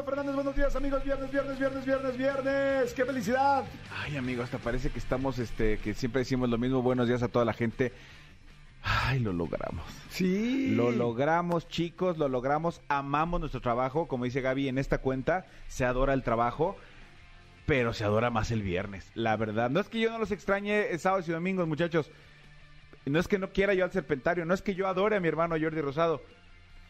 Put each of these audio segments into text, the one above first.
Fernández, buenos días amigos. Viernes, viernes, viernes, viernes, viernes. ¡Qué felicidad! Ay, amigo, hasta parece que estamos, este, que siempre decimos lo mismo. Buenos días a toda la gente. Ay, lo logramos. Sí. Lo logramos, chicos, lo logramos. Amamos nuestro trabajo. Como dice Gaby, en esta cuenta se adora el trabajo, pero se adora más el viernes. La verdad. No es que yo no los extrañe sábados y domingos, muchachos. No es que no quiera yo al serpentario. No es que yo adore a mi hermano Jordi Rosado.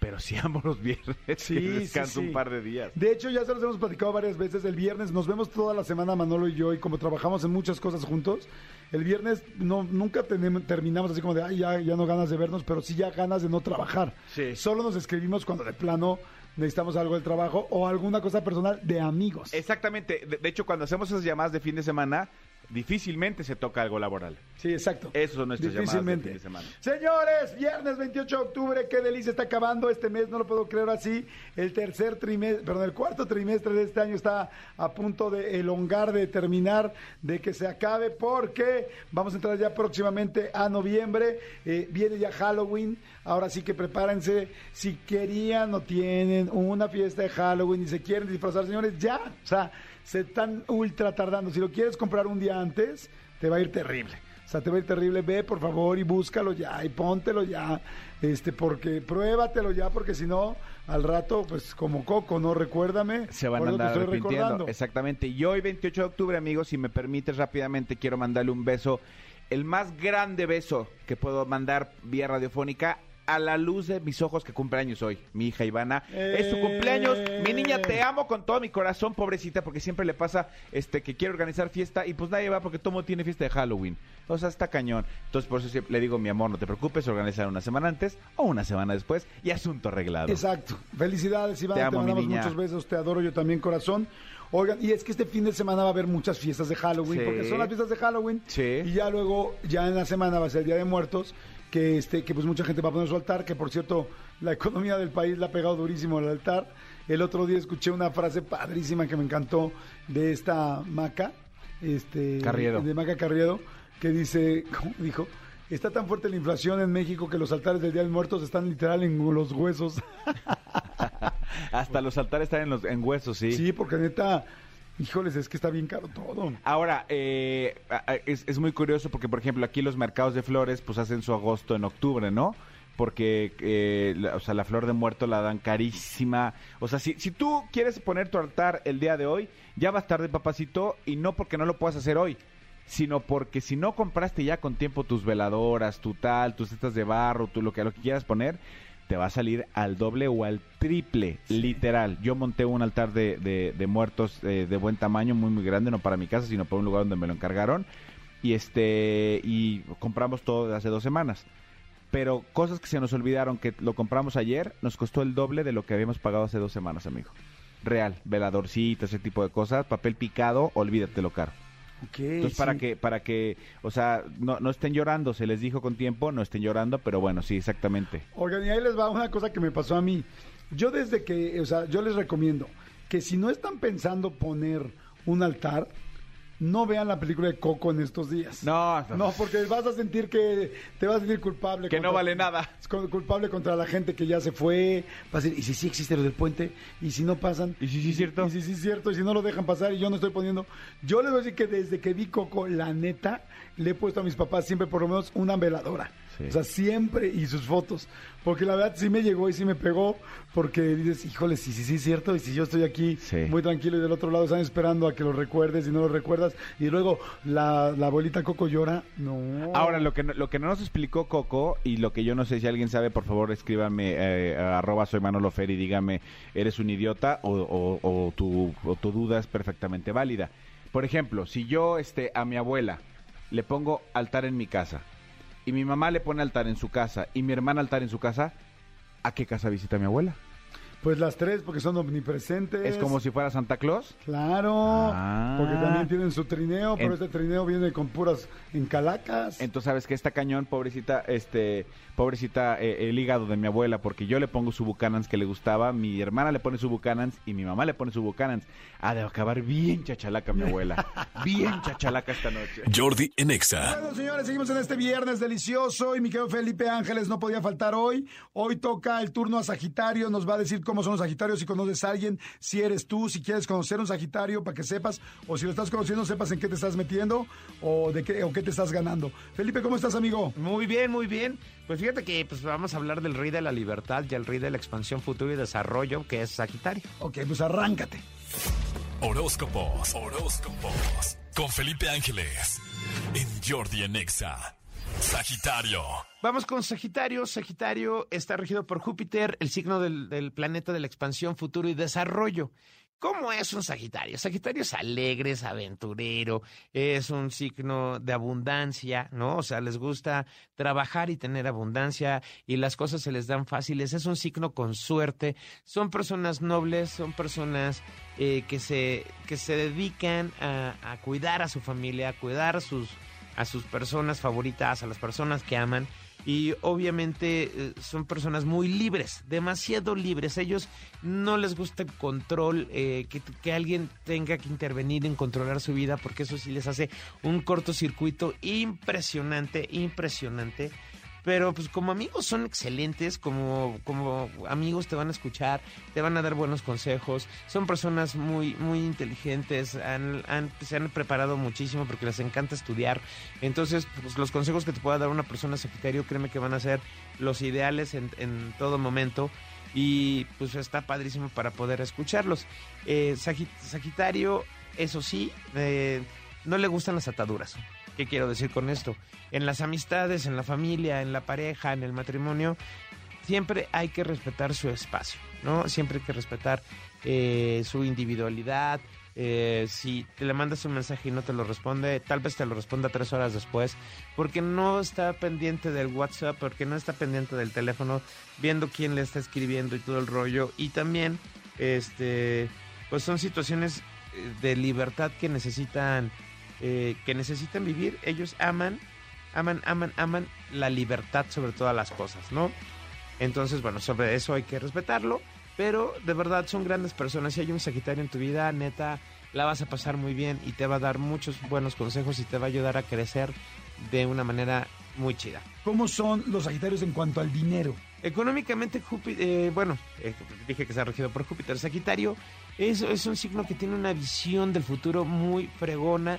Pero sí amo los viernes. Sí, que sí, descanso sí. un par de días. De hecho, ya se los hemos platicado varias veces. El viernes nos vemos toda la semana, Manolo y yo, y como trabajamos en muchas cosas juntos, el viernes no, nunca tenemos, terminamos así como de, ay, ya, ya no ganas de vernos, pero sí ya ganas de no trabajar. Sí. Solo nos escribimos cuando de plano necesitamos algo del trabajo o alguna cosa personal de amigos. Exactamente. De, de hecho, cuando hacemos esas llamadas de fin de semana, difícilmente se toca algo laboral. Sí, exacto. Esas son nuestras llamadas de Difícilmente. fin de semana. Señores, viernes 28 de octubre, qué delicia está acabando este mes, no lo puedo creer así. El tercer trimestre, perdón, el cuarto trimestre de este año está a punto de elongar, de terminar, de que se acabe, porque vamos a entrar ya próximamente a noviembre. eh, viene ya Halloween. Ahora sí que prepárense. Si querían o tienen una fiesta de Halloween y se quieren disfrazar, señores, ya. O sea, se están ultra tardando. Si lo quieres comprar un día antes, te va a ir terrible. O sea, te va a ir terrible. Ve, por favor, y búscalo ya, y póntelo ya. Este, porque pruébatelo ya, porque si no, al rato, pues como Coco, ¿no? Recuérdame. Se van a andar estoy arrepintiendo. recordando. Exactamente. Y hoy, 28 de octubre, amigos, si me permites rápidamente, quiero mandarle un beso. El más grande beso que puedo mandar vía radiofónica a la luz de mis ojos que cumpleaños hoy, mi hija Ivana. Es su Eh. cumpleaños. Mi niña, te amo con todo mi corazón, pobrecita, porque siempre le pasa este que quiere organizar fiesta y pues nadie va porque todo mundo tiene fiesta de Halloween. O sea, está cañón. Entonces, por eso siempre le digo, mi amor, no te preocupes, organizar una semana antes o una semana después y asunto arreglado. Exacto. Felicidades, Iván. Te Te, amo, mi mandamos niña. muchos besos. Te adoro yo también, corazón. Oigan, y es que este fin de semana va a haber muchas fiestas de Halloween, Sí. porque son las fiestas de Halloween. Sí. Y ya luego, ya en la semana va a ser el Día de Muertos, que este, que pues mucha gente va a poner su altar, que por cierto, la economía del país la ha pegado durísimo al altar. El otro día escuché una frase padrísima que me encantó de esta Maca, este, Carriedo. de Maca Carriedo, que dice, ¿cómo dijo? Está tan fuerte la inflación en México que los altares del Día de Muertos están literal en los huesos. Hasta los altares están en, los, en huesos, sí. Sí, porque neta, híjoles, es que está bien caro todo. Ahora, eh, es, es muy curioso porque, por ejemplo, aquí los mercados de flores pues hacen su agosto en octubre, ¿no? Porque, eh, la- o sea, la flor de muerto la dan carísima. O sea, si, si tú quieres poner tu altar el día de hoy, ya vas tarde, papacito, y no porque no lo puedas hacer hoy, sino porque si no compraste ya con tiempo tus veladoras, tu tal, tus cestas de barro, tú lo que, lo que quieras poner, te va a salir al doble o al triple, literal. Yo monté un altar de, de- de muertos eh, de buen tamaño, muy muy grande, no para mi casa, sino para un lugar donde me lo encargaron. Y este y compramos todo hace dos semanas. Pero cosas que se nos olvidaron que lo compramos ayer, nos costó el doble de lo que habíamos pagado hace dos semanas, amigo. Real, veladorcitos, ese tipo de cosas, papel picado, olvídatelo caro. Entonces, para que, para que, o sea, no, no estén llorando, se les dijo con tiempo, no estén llorando, pero bueno, sí, exactamente. Oigan, y ahí les va una cosa que me pasó a mí. Yo desde que, o sea, yo les recomiendo que si no están pensando poner un altar, no vean la película de Coco en estos días. No, No, porque vas a sentir que te vas a sentir culpable. Que no vale nada. Culpable contra la gente que ya se fue. Vas a decir, ¿y si sí existe lo del puente? ¿Y si no pasan? ¿Y si sí es cierto? ¿Y si sí es cierto? ¿Y si no lo dejan pasar y yo no estoy poniendo? Yo les voy a decir que desde que vi Coco, la neta, le he puesto a mis papás siempre por lo menos una veladora. Sí. O sea, siempre y sus fotos. Porque la verdad sí me llegó y sí me pegó. Porque dices, híjole, sí, sí, sí es cierto. Y si yo estoy aquí Sí. muy tranquilo y del otro lado están esperando a que lo recuerdes y no lo recuerdas. Y luego la, la abuelita Coco llora. No. Ahora, lo que, no- lo que no nos explicó Coco, y lo que yo no sé si alguien sabe, por favor, escríbame eh, arroba soy Manolo Fer y dígame, ¿eres un idiota o, o- o tu, o tu duda es perfectamente válida? Por ejemplo, si yo este, a mi abuela le pongo altar en mi casa, y mi mamá le pone altar en su casa, y mi hermana altar en su casa, ¿a qué casa visita mi abuela? Pues las tres, porque son omnipresentes. Es como si fuera Santa Claus. Claro, Ah. porque también tienen su trineo, pero En- este trineo viene con puras encalacas. Entonces sabes que esta cañón, pobrecita, este, pobrecita, eh, el hígado de mi abuela, porque yo le pongo su Buchanans que le gustaba, mi hermana le pone su Buchanans y mi mamá le pone su Buchanans. Ha de acabar bien chachalaca mi abuela, bien chachalaca esta noche. Jordi en Exa. Bueno, señores, seguimos en este viernes delicioso y mi querido Felipe Ángeles no podía faltar hoy. Hoy toca el turno a Sagitario, nos va a decir cómo son los Sagitarios, si conoces a alguien, si eres tú, si quieres conocer un Sagitario para que sepas, o si lo estás conociendo, sepas en qué te estás metiendo o de qué, o qué te estás ganando. Felipe, ¿cómo estás, amigo? Muy bien, muy bien. Pues fíjate que pues vamos a hablar del rey de la libertad y el rey de la expansión, futuro y desarrollo, que es Sagitario. Ok, pues arráncate. Horóscopos, horóscopos. Con Felipe Ángeles. En Jordi en Exa. Sagitario. Vamos con Sagitario. Sagitario está regido por Júpiter, el signo del, del planeta de la expansión, futuro y desarrollo. ¿Cómo es un Sagitario? Sagitario es alegre, es aventurero, es un signo de abundancia, ¿no? O sea, les gusta trabajar y tener abundancia y las cosas se les dan fáciles. Es un signo con suerte. Son personas nobles, son personas eh, que, se, que se dedican a, a cuidar a su familia, a cuidar sus, a sus personas favoritas, a las personas que aman. Y obviamente eh, son personas muy libres, demasiado libres. Ellos no les gusta el control, eh, que, que alguien tenga que intervenir en controlar su vida, porque eso sí les hace un cortocircuito impresionante, impresionante. Pero pues como amigos son excelentes, como, como amigos te van a escuchar, te van a dar buenos consejos, son personas muy, muy inteligentes, han, se han preparado muchísimo porque les encanta estudiar. Entonces, pues, los consejos que te pueda dar una persona Sagitario, créeme que van a ser los ideales en, en todo momento. Y pues está padrísimo para poder escucharlos. Eh, Sagi- Sagitario, eso sí, eh, no le gustan las ataduras. ¿Qué quiero decir con esto? En las amistades, en la familia, en la pareja, en el matrimonio, siempre hay que respetar su espacio, ¿no? Siempre hay que respetar eh, su individualidad. Eh, si te le mandas un mensaje y no te lo responde, tal vez te lo responda tres horas después, porque no está pendiente del WhatsApp, porque no está pendiente del teléfono, viendo quién le está escribiendo y todo el rollo. Y también, este, pues son situaciones eh, de libertad que necesitan, eh, que necesitan vivir. Ellos aman, aman, aman, aman la libertad sobre todas las cosas, ¿no? Entonces, bueno, sobre eso hay que respetarlo, pero de verdad son grandes personas. Si hay un Sagitario en tu vida, neta, la vas a pasar muy bien y te va a dar muchos buenos consejos y te va a ayudar a crecer de una manera muy chida. ¿Cómo son los Sagitarios en cuanto al dinero? Económicamente, Júpiter, bueno, eh, dije que está regido por Júpiter. Sagitario es, es un signo que tiene una visión del futuro muy fregona.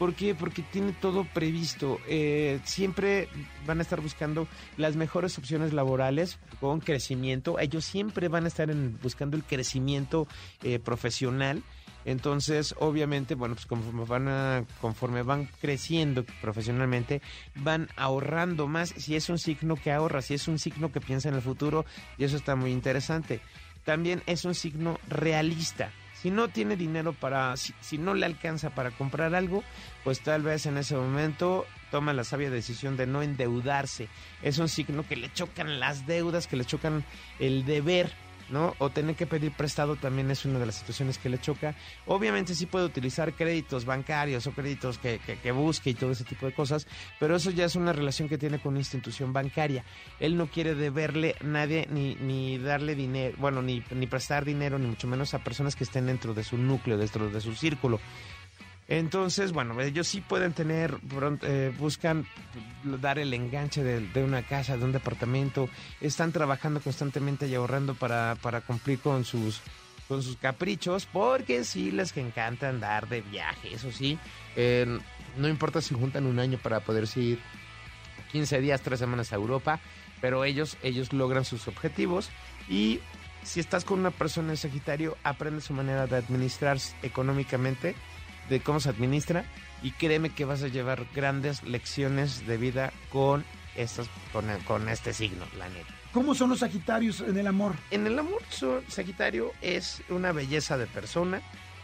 ¿Por qué? Porque tiene todo previsto. Eh, siempre van a estar buscando las mejores opciones laborales con crecimiento. Ellos siempre van a estar en- buscando el crecimiento eh, profesional. Entonces, obviamente, bueno, pues conforme van, a- conforme van creciendo profesionalmente, van ahorrando más. Si es un signo que ahorra, si es un signo que piensa en el futuro, y eso está muy interesante. También es un signo realista. Si no tiene dinero para, si, no le alcanza para comprar algo, pues tal vez en ese momento toma la sabia decisión de no endeudarse. Es un signo que le chocan las deudas, que le chocan el deber. ¿No? O tener que pedir prestado también es una de las situaciones que le choca. Obviamente sí puede utilizar créditos bancarios o créditos que, que- que busque y todo ese tipo de cosas, pero eso ya es una relación que tiene con una institución bancaria. Él no quiere deberle a nadie ni, ni darle dinero, bueno, ni, ni prestar dinero, ni mucho menos a personas que estén dentro de su núcleo, dentro de su círculo. Entonces, bueno, ellos sí pueden tener, eh, buscan dar el enganche de, una casa, de un departamento, están trabajando constantemente y ahorrando para, para cumplir con sus, con sus caprichos, porque sí les encanta andar de viaje, eso sí, no importa si juntan un año para poderse ir 15 días, 3 semanas a Europa, pero ellos, ellos logran sus objetivos. Y si estás con una persona en Sagitario, aprende su manera de administrarse económicamente, de cómo se administra y créeme que vas a llevar grandes lecciones de vida con estos, con, con este signo, la neta. ¿Cómo son los Sagitarios en el amor? En el amor, so- Sagitario es una belleza de persona.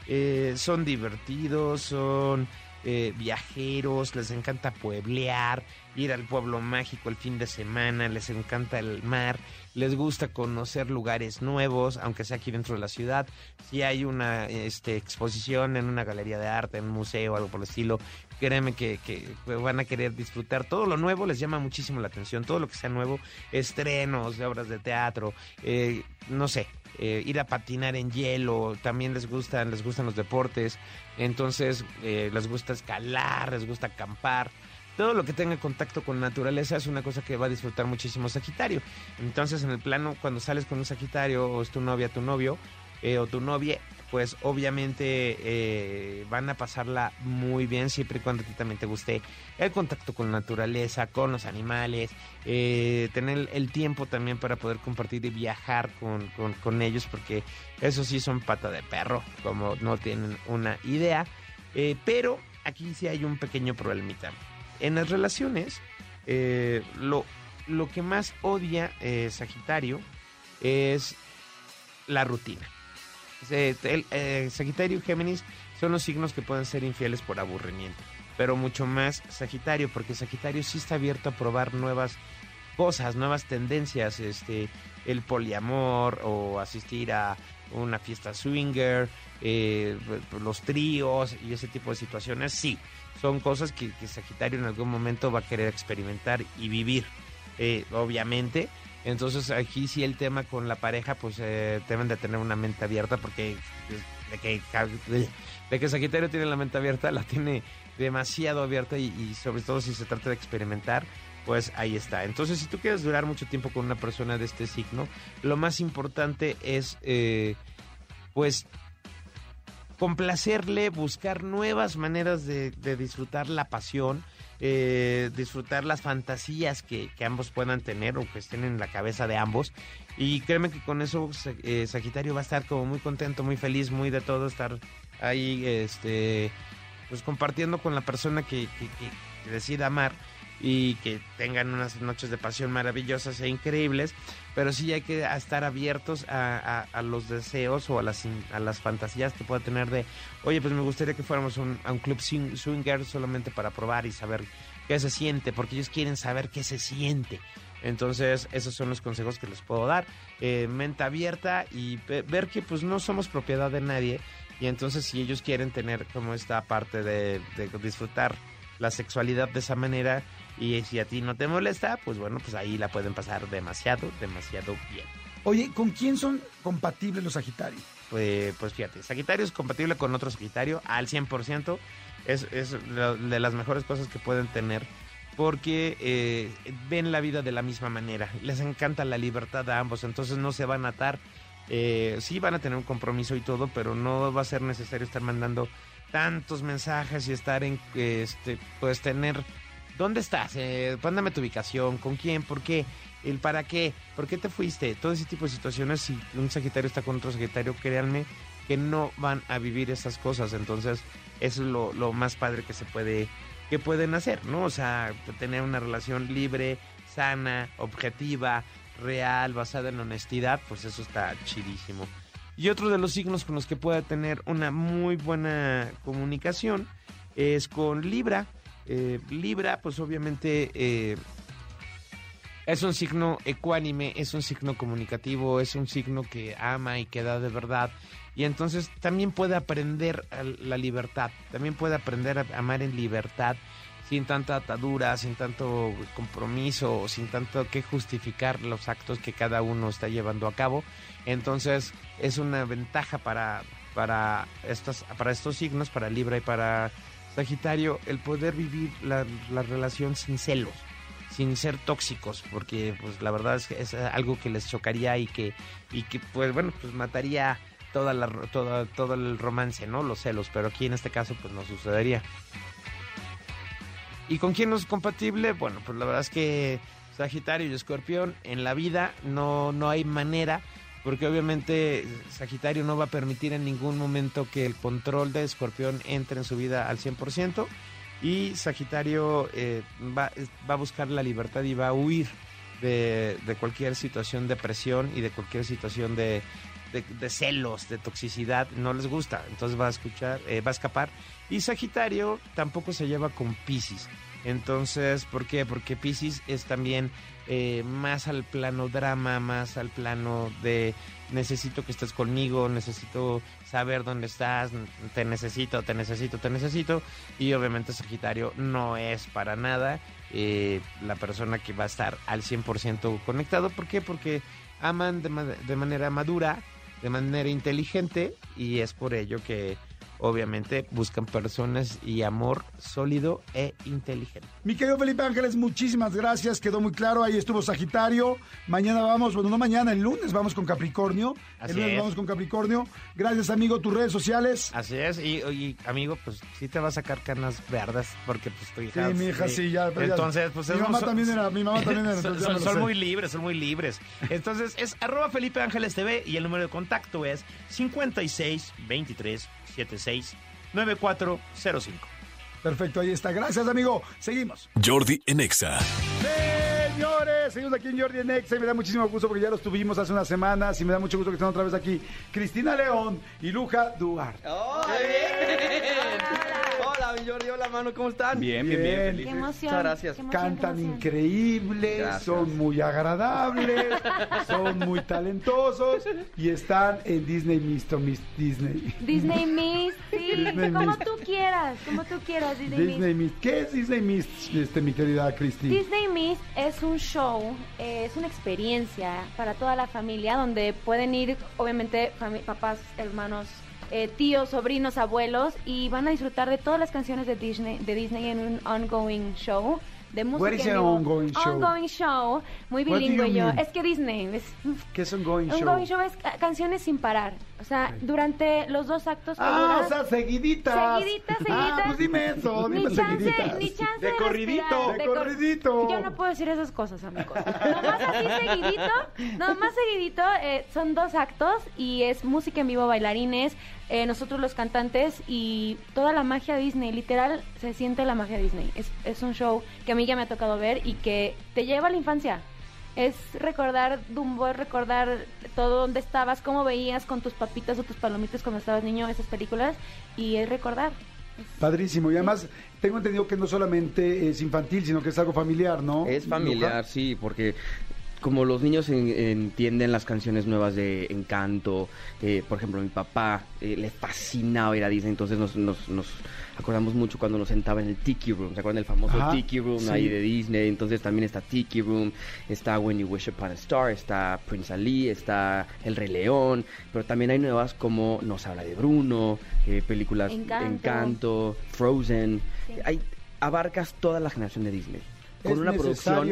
eh, son divertidos, son eh, viajeros, les encanta pueblear, ir al pueblo mágico el fin de semana, les encanta el mar, les gusta conocer lugares nuevos, aunque sea aquí dentro de la ciudad. Si hay una este, exposición en una galería de arte, en un museo, algo por el estilo, créeme que, que van a querer disfrutar. Todo lo nuevo les llama muchísimo la atención, todo lo que sea nuevo, estrenos de obras de teatro, eh, no sé, eh, ir a patinar en hielo, también les gustan, les gustan los deportes, entonces eh, les gusta escalar, les gusta acampar. Todo lo que tenga contacto con naturaleza es una cosa que va a disfrutar muchísimo Sagitario. Entonces, en el plano, cuando sales con un Sagitario, o es tu novia, tu novio, o tu novia, pues obviamente eh, van a pasarla muy bien siempre y cuando a ti también te guste el contacto con la naturaleza, con los animales, eh, tener el tiempo también para poder compartir y viajar con, con, ellos, porque eso sí son pata de perro, como no tienen una idea. Eh, pero aquí sí hay un pequeño problemita. En las relaciones, lo, lo que más odia Sagitario es la rutina. Eh, Sagitario y Géminis son los signos que pueden ser infieles por aburrimiento, pero mucho más Sagitario, porque Sagitario sí está abierto a probar nuevas cosas, nuevas tendencias, este, el poliamor o asistir a una fiesta swinger, eh, los tríos y ese tipo de situaciones, sí, son cosas que, Sagitario en algún momento va a querer experimentar y vivir. Eh, obviamente, entonces aquí sí el tema con la pareja, pues eh, deben de tener una mente abierta porque de que, de que Sagitario tiene la mente abierta, la tiene demasiado abierta y, sobre todo si se trata de experimentar, pues ahí está. Entonces si tú quieres durar mucho tiempo con una persona de este signo, lo más importante es eh, pues complacerle, buscar nuevas maneras de disfrutar la pasión eh, disfrutar las fantasías que, ambos puedan tener o que estén en la cabeza de ambos. Y créeme que con eso eh, Sagitario va a estar como muy contento, muy feliz, muy de todo, estar ahí este pues compartiendo con la persona que, que decida amar y que tengan unas noches de pasión maravillosas e increíbles, pero sí hay que estar abiertos a, los deseos o a las, a las fantasías que pueda tener de, oye, pues me gustaría que fuéramos a un club swinger solamente para probar y saber qué se siente, porque ellos quieren saber qué se siente. Entonces, esos son los consejos que les puedo dar. Eh, mente abierta y ver que pues no somos propiedad de nadie. Y entonces si ellos quieren tener como esta parte de disfrutar la sexualidad de esa manera, y si a ti no te molesta, pues bueno, pues ahí la pueden pasar demasiado, demasiado bien. Oye, ¿con quién son compatibles los Sagitarios? Pues, pues fíjate, Sagitario es compatible con otro Sagitario al 100%. Es, es de las mejores cosas que pueden tener porque eh, ven la vida de la misma manera. Les encanta la libertad a ambos, entonces no se van a atar. Eh, sí van a tener un compromiso y todo, pero no va a ser necesario estar mandando tantos mensajes y estar en, este, pues tener ¿Dónde estás? Eh, tu ubicación, ¿con quién? ¿Por qué? ¿El para qué? ¿Por qué te fuiste? Todo ese tipo de situaciones, si un Sagitario está con otro Sagitario, créanme que no van a vivir esas cosas. Entonces, eso es lo, lo más padre que se puede, que pueden hacer, ¿no? O sea, tener una relación libre, sana, objetiva, real, basada en honestidad, pues eso está chidísimo. Y otro de los signos con los que pueda tener una muy buena comunicación es con Libra. Eh, Libra, pues obviamente eh, es un signo ecuánime, es un signo comunicativo, es un signo que ama y que da de verdad. Y entonces también puede aprender la libertad, también puede aprender a amar en libertad, sin tanta atadura, sin tanto compromiso, sin tanto que justificar los actos que cada uno está llevando a cabo. Entonces es una ventaja para, para, para estos signos, para Libra y para Sagitario, el poder vivir la, relación sin celos, sin ser tóxicos, porque pues la verdad es que es algo que les chocaría y que, y que pues bueno, pues mataría toda la, toda, todo el romance, ¿no? Los celos, pero aquí en este caso pues no sucedería. ¿Y con quién no es compatible? Bueno, pues la verdad es que Sagitario y Escorpión en la vida no, no hay manera porque obviamente Sagitario no va a permitir en ningún momento que el control de Escorpión entre en su vida al 100% y Sagitario eh, va, a buscar la libertad y va a huir de, cualquier situación de presión y de cualquier situación de, de, de celos, de toxicidad, no les gusta, entonces va a escuchar, eh, va a escapar. Y Sagitario tampoco se lleva con Pisces. Entonces, ¿por qué? Porque Pisces es también eh, más al plano drama, más al plano de necesito que estés conmigo, necesito saber dónde estás, te necesito, te necesito, te necesito. Y obviamente Sagitario no es para nada eh, la persona que va a estar al 100% conectado. ¿Por qué? Porque aman de, ma- de manera madura, de manera inteligente y es por ello que obviamente buscan personas y amor sólido e inteligente. Mi querido Felipe Ángeles, muchísimas gracias. Quedó muy claro. Ahí estuvo Sagitario. Mañana vamos, bueno, no mañana, el lunes vamos con Capricornio. Así el lunes es. vamos con Capricornio. Gracias, amigo. Tus redes sociales. Así es, y, y, amigo, pues sí te va a sacar canas verdes porque pues tu hija... Sí, mi hija sí, ya. Entonces, pues mi mamá son- también era, mi mamá también era. Son, son- son muy libres, son muy libres. Entonces es arroba Felipe Ángeles TV y el número de contacto es 56 23 76 9405. Perfecto, ahí está. Gracias, amigo. Seguimos. Jordi en Exa. Señores, seguimos aquí en Jordi en Exa y me da muchísimo gusto porque ya los tuvimos hace unas semanas y me da mucho gusto que estén otra vez aquí Cristina León y Luja Duarte. ¡Hola, bien! Jordi, hola, mano, ¿cómo están? Bien, bien, bien. Bien. felices. Qué emoción. Muchas gracias. qué emoción, qué Cantan increíbles, Gracias. son muy agradables, son muy talentosos y están en Disney Misto Miss Disney. Disney Mist, sí, Disney como Mist. tú quieras, como tú quieras, Disney, Disney Mist. Mist. ¿Qué es Disney Mist, este, mi querida Cristi? Disney Mist es un show, eh, es una experiencia para toda la familia donde pueden ir, obviamente, papás, hermanos, eh, tíos, sobrinos, abuelos y van a disfrutar de todas las canciones de Disney, de Disney en un ongoing show. De música What is an ongoing show? Ongoing show, muy bilingüe yo. Es que Disney es ¿Qué es un going Un show? going show es ca- canciones sin parar. O sea, durante los dos actos Ah, duran- o sea, seguiditas. Seguiditas, Ah, seguiditas. pues dime eso, dime ni chance, seguiditas. ni chance De corridito. respirar, De cor- corridito. Yo no puedo decir esas cosas, amigos. Nomás así seguidito, nomás seguidito, eh, son dos actos y es música en vivo, bailarines, eh, nosotros los cantantes y toda la magia Disney, literal, se siente la magia Disney. Es, es un show que a mí ya me ha tocado ver y que te lleva a la infancia. Es recordar Dumbo, es recordar todo donde estabas, cómo veías con tus papitas o tus palomitas cuando estabas niño esas películas y es recordar. Padrísimo. Y además, tengo entendido que no solamente es infantil, sino que es algo familiar, ¿no? Es familiar, sí, porque como los niños en- entienden las canciones nuevas de Encanto, eh, por ejemplo, mi papá eh, le fascinaba ir a Disney, entonces nos, nos, nos acordamos mucho cuando nos sentaba en el Tiki Room, ¿se acuerdan del famoso Ajá, Tiki Room sí. ahí de Disney? Entonces también está Tiki Room, está When You Wish Upon a Star, está Prince Ali, está El Rey León, pero también hay nuevas como Nos habla de Bruno, eh, películas Encanto. Encanto, Frozen, Sí. hay, abarcas toda la generación de Disney. Con es una producción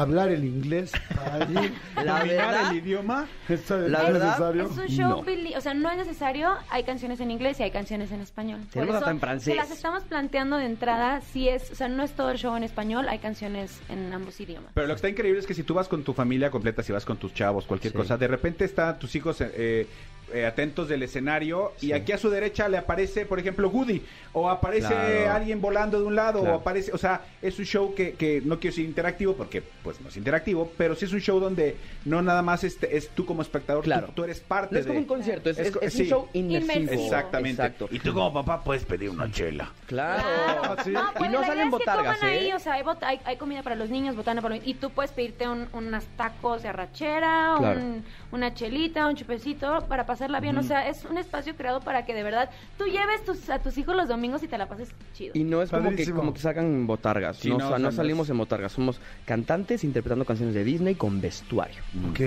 hablar el inglés allí. La dominar verdad- el idioma. ¿Esto es La verdad- necesario? Es un show, No. o sea, no es necesario, hay canciones en inglés y hay canciones en español. Por Tenemos eso hasta en francés. Se las estamos planteando de entrada, si es, o sea, no es todo el show en español, hay canciones en ambos idiomas. Pero lo que está increíble es que si tú vas con tu familia completa, si vas con tus chavos, cualquier Sí. cosa, de repente están tus hijos eh, eh, atentos del escenario y aquí a su derecha le aparece, por ejemplo, Woody, o aparece Claro. alguien volando de un lado, Claro. o aparece, o sea, es un show que, que no quiero decir interactivo porque pues no es interactivo, pero sí es un show donde no nada más este, es tú como espectador, Claro. tú, tú eres parte No es de... como un concierto, es, Es es- es sí. un show inmersivo. Inmersivo. Exactamente. Exacto. Y tú como papá puedes pedir una chela. Claro. Sí. No, pues y no la idea salen es que botargas, ahí, ¿eh? o sea, hay, bot- hay, hay comida para los niños, botana para los y tú puedes pedirte un, unas tacos de arrachera, Claro. un- una chelita, un chupecito para pasarla bien, o sea, es un espacio creado para que de verdad tú lleves tus, a tus hijos los domingos y te la pases chido. Y no es como que, como que sacan botargas. Sí, no, no, o sea, no salimos en botargas. Somos cantantes interpretando canciones de Disney con vestuario. Ok,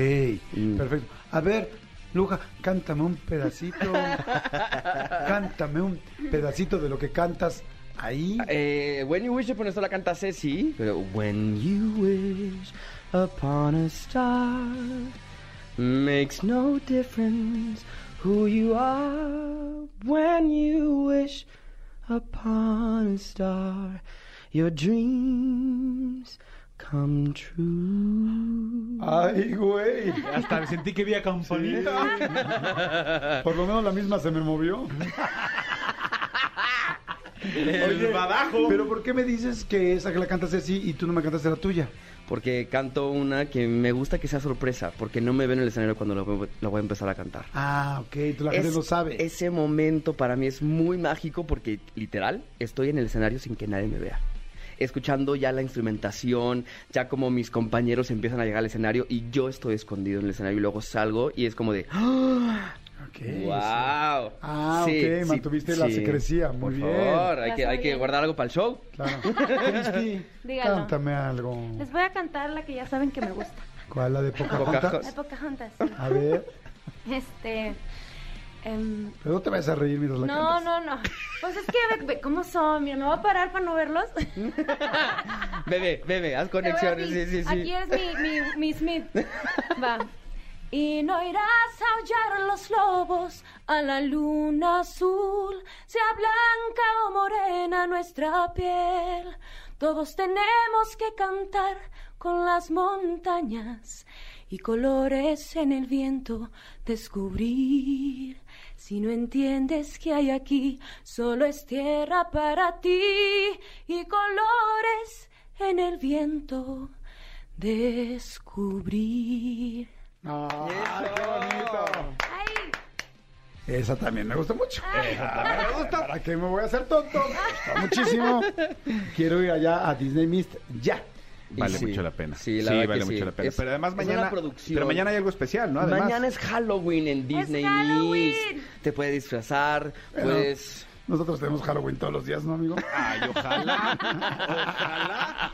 Mm. perfecto. A ver, Luja, cántame un pedacito. cántame un pedacito de lo que cantas ahí. Eh, when You Wish Upon a Star la canta Ceci. Pero When You Wish Upon a Star Makes no difference who you are. When you wish upon a star Your dreams come true. Ay, güey. Hasta sentí que había campanita. Por lo menos la misma se me movió. Oye, pero ¿por qué me dices que esa que la cantas así y tú no me cantaste la tuya? Porque canto una que me gusta que sea sorpresa, porque no me ven en el escenario cuando lo, voy- a empezar a cantar. Ah, ok, tú la gente lo sabe. Ese momento para mí es muy mágico porque literal estoy en el escenario sin que nadie me vea. Escuchando ya la instrumentación, ya como mis compañeros empiezan a llegar al escenario y yo estoy escondido en el escenario y luego salgo y es como de ¡Ah! Ok, ¡Wow! sí. Ah, ok, mantuviste la secrecía, muy Por bien. favor, hay que, hay que guardar algo para el show. Claro. Cristi, Dígalo. cántame algo. Les voy a cantar la que ya saben que me gusta. ¿Cuál? ¿La de Pocahontas? Pocahontas. De Pocahontas. sí. A ver, Este. em, pero no te vayas a reír mientras la no, cantas. no, no. Pues es que ve, ve cómo son. Mira, me voy a parar para no verlos. Bebe, bebe, haz conexiones. Te voy a Sí, sí, sí. Aquí es mi, mi, mi Smith. Va. Y no irás a aullar los lobos a la luna azul, sea blanca o morena nuestra piel. Todos tenemos que cantar con las montañas y colores en el viento descubrir. Si no entiendes que hay aquí, solo es tierra para ti y colores en el viento descubrir. Ah, qué bonito. ¡Ay! Esa también me gusta mucho. Esa también me gusta. ¿Para qué me voy a hacer tonto? Me gusta muchísimo. Quiero ir allá a Disney Mist ya. Vale Sí, mucho la pena. sí, la verdad vale que sí. mucho la pena. Es- pero además mañana. producción. Pero mañana hay algo especial, ¿no? Además. Mañana es Halloween en Disney Halloween. Mist. Te puedes disfrazar, puedes... Nosotros tenemos Halloween todos los días, ¿no, amigo? Ay, ojalá. ojalá.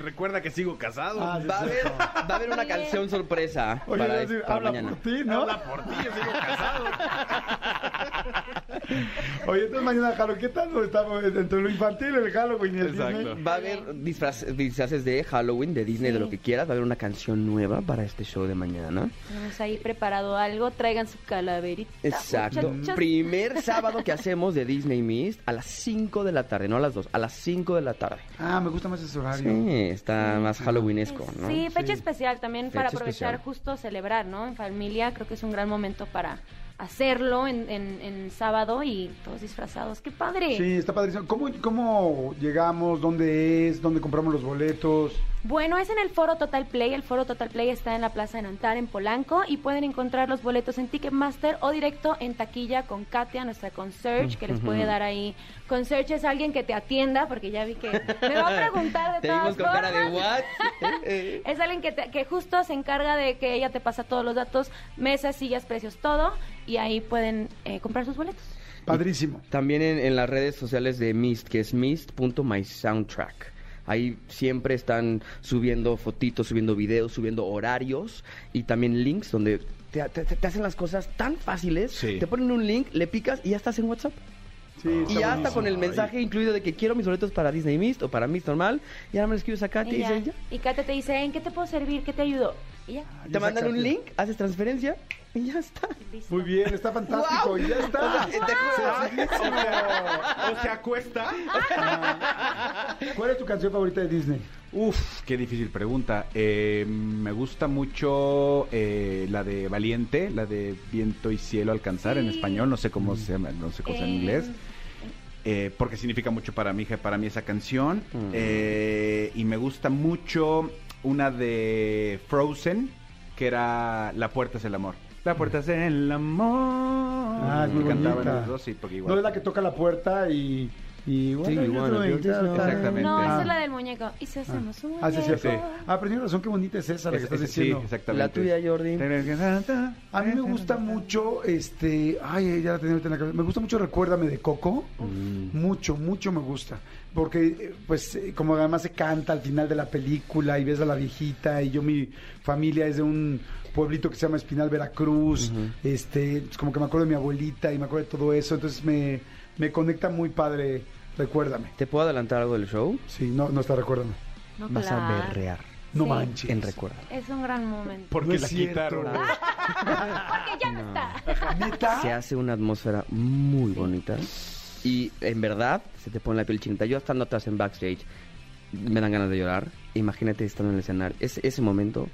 Recuerda que sigo casado. Ah, sí, Va a, haber, va a haber una canción sorpresa Oye, para, decir, para habla mañana. por ti, ¿no? Habla por ti, yo sigo casado. Oye, entonces mañana Halloween, ¿qué tal estamos entre lo infantil, el Halloween y el Exacto. Disney? Va a haber disfraz- disfraces de Halloween, de Disney, de lo que quieras. Va a haber una canción nueva para este show de mañana. Tenemos ahí preparado algo. Traigan su calaverita. Exacto. muchachos. Primer sábado que hacemos de Disney Mist a las 5 de la tarde, no a las 2, a las 5 de la tarde. Ah, me gusta más ese horario. Sí, está más halloweenesco, ¿no? Sí, fecha Sí. especial también Fecha para aprovechar especial. justo celebrar, ¿no? En familia creo que es un gran momento para hacerlo en, en- en sábado y todos disfrazados. ¡Qué padre! Sí, está padrísimo. ¿Cómo, ¿Cómo llegamos? ¿Dónde es? ¿Dónde compramos los boletos? Bueno, es en el Foro Total Play. El Foro Total Play está en la Plaza de Nantar, en Polanco, y pueden encontrar los boletos en Ticketmaster o directo en taquilla con Katia, nuestra concierge, que les puede dar ahí. Concierge es alguien que te atienda, porque ya vi que me va a preguntar de Te todas cara de formas. what? Eh, Es alguien que, te- que justo se encarga de que ella te pasa todos los datos, mesas, sillas, precios, todo, y ahí pueden eh, comprar sus boletos. Padrísimo. También en, en las redes sociales de Mist, que es mist.mysoundtrack. Ahí siempre están subiendo fotitos, subiendo videos, subiendo horarios y también links donde te, te- te hacen las cosas tan fáciles. Sí. Te ponen un link, le picas y ya estás en WhatsApp. Sí, Y ya está buenísimo. con el mensaje incluido de que quiero mis boletos para Disney Mist o para Mist normal. Y ahora me lo escribes acá y te Y, ya. dicen ya. y Katia te dice, ¿en qué te puedo servir? ¿Qué te ayudo? Y ya. Te mandan un link, haces transferencia y ya está. listo. Muy bien, está fantástico. Y ya está. O sea, te juro- o se acuesta. ¿Cuál es tu canción favorita de Disney? Uf, qué difícil pregunta. Eh, me gusta mucho eh, la de Valiente, la de Viento y Cielo Alcanzar en español, no sé cómo se llama, no sé cómo se llama en Eh, inglés. eh, porque significa mucho para mi hija, para mí esa canción. Mm. Eh, y me gusta mucho una de Frozen, que era La puerta es el amor. La puerta es el amor. Ah, es muy bonita. los dos, sí, porque igual. No es la que toca la puerta y... y Sí, bueno, Exactamente. No, esa Ah. es la del muñeco. Y si hacemos un Ah, sí, es cierto. muñeco. Ah, pero tienes razón, qué bonita es esa la que Es- estás es- sí, diciendo. exactamente. La tuya, Jordi. A mí me gusta mucho, este, ay, ya la tenía ahorita en la cabeza. Me gusta mucho Recuérdame de Coco. Mucho, mucho me gusta. Porque, eh, pues, eh, como además se canta al final de la película y ves a la viejita y yo, mi familia es de un pueblito que se llama Espinal, Veracruz. Este, pues, como que me acuerdo de mi abuelita y me acuerdo de todo eso. Entonces me, me conecta muy padre. Recuérdame. ¿Te puedo adelantar algo del show? Sí, no, no está Recuérdame. No, Vas claro. a berrear No Sí. manches. en recuerdo. Es un gran momento. Porque No es la cierto. quitaron. Porque ya no, está. ¿Neta? Se hace una atmósfera muy bonita y en verdad se te pone la piel chinita. Yo estando atrás en backstage me dan ganas de llorar. Imagínate estando en el escenario. Ese, ese momento,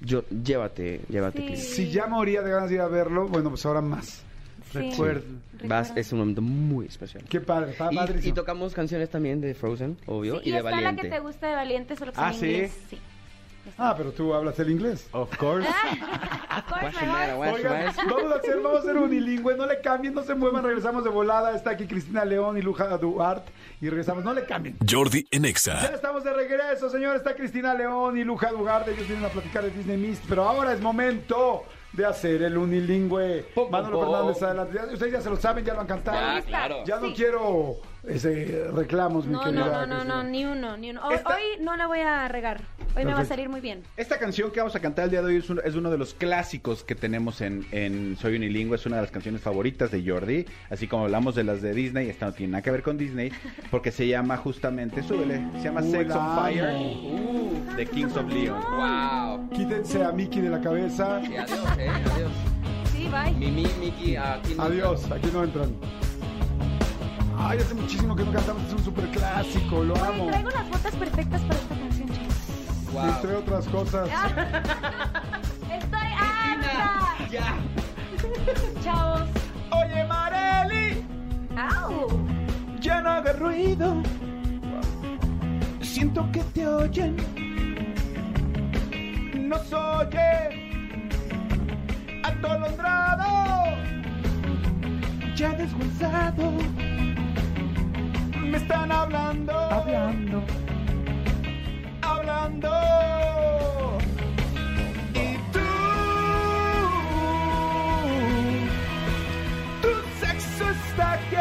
yo llévate, llévate. Sí. Si ya moría de ganas de ir a verlo, bueno, pues ahora más. Recuerdo. Vas, es un momento muy especial. Qué padre, está Y, tocamos canciones también de Frozen, obvio, Sí, y, y de está Valiente. la que te gusta de Valiente, solo que Ah, en ¿sí? inglés. Sí. Ah, pero tú hablas el inglés. Of course. Your Oigan, vamos a hacer, vamos a hacer unilingüe, no le cambien, no se muevan, regresamos de volada, está aquí Cristina León y Luja Duarte y regresamos, no le cambien. Jordi en Ya estamos de regreso, señores, está Cristina León y Luja Duarte, ellos vienen a platicar de Disney Mist, pero ahora es momento de hacer el unilingüe. Pum, Manolo pum. Fernández, adelante. Ya- Ustedes ya se lo saben, ya lo han cantado. Ya, claro. Ya no Sí. quiero ese, reclamos, mi No, querida. no, no, no, no, ni uno, ni uno. Hoy, Esta- hoy no la voy a regar. Hoy me va a Perfecto. salir muy bien. Esta canción que vamos a cantar el día de hoy es uno, es uno de los clásicos que tenemos en, en Soy Unilingüe, es una de las canciones favoritas de Jordi, así como hablamos de las de Disney, esta no tiene nada que ver con Disney, porque se llama justamente, súbele, se llama Uy, Sex on Fire, amo. de Kings of Leon. Wow. Quítense a Mickey de la cabeza. Y adiós, eh, adiós. Sí, bye. Mimi, Miki, aquí no- Adiós, aquí no entran. Ay, hace muchísimo que no cantamos, es un super clásico, lo Oye, amo. traigo las botas perfectas para esta canción, chicos. Wow. Entre otras cosas. Estoy harta. Ya. Chavos. Oye Mareli, Au. ya no hagas ruido, siento que te oyen, nos oye, atolondrado, ya desguazado, están hablando, hablando, hablando. Y tú, tu sexo está que.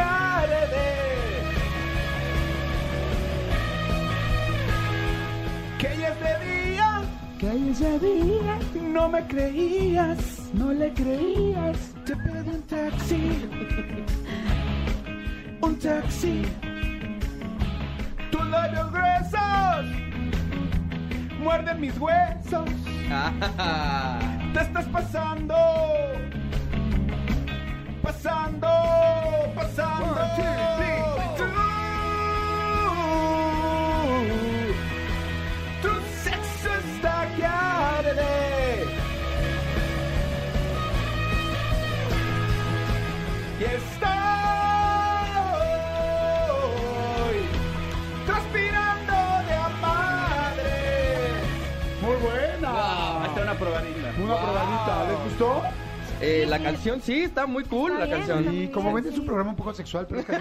Que ella es de día, que ella es de día. No me creías, no le creías. Te pedí un taxi, un taxi. Labios gruesos muerden mis huesos. Te estás pasando, pasando, pasando. Tú, tu gustó? Eh, la canción sí, está muy cool Está la bien, canción. Y como ven, es un programa un poco sexual, pero es bien,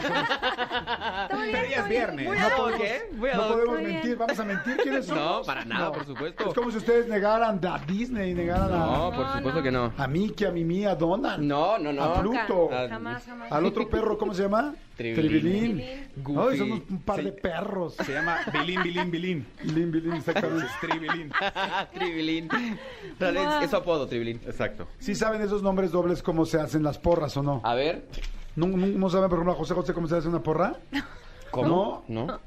Pero ya es viernes. Muy No podemos. Muy ad no podemos Muy bien. mentir. ¿Vamos a mentir quiénes somos? No, para nada, por supuesto. Es como si ustedes negaran a Disney, negaran No, a, por No, supuesto no. que no. a Mickey, a Mimi, a Donald. No, no, no. A Pluto. Jamás, jamás. Al otro perro, ¿cómo se llama? Tribilín. Tribilín. Goofy. Ay, somos un par de perros. Se llama Bilín, Bilín, Bilín. Bilín, bilín, exactamente. Es Tribilín. Tribilín. Es, es su apodo, Tribilín. Exacto. ¿Sí saben esos nombres dobles cómo se hacen las porras o no? A ver. ¿No, no, no saben, por ejemplo, a José José cómo se hace una porra? ¿Cómo? ¿No?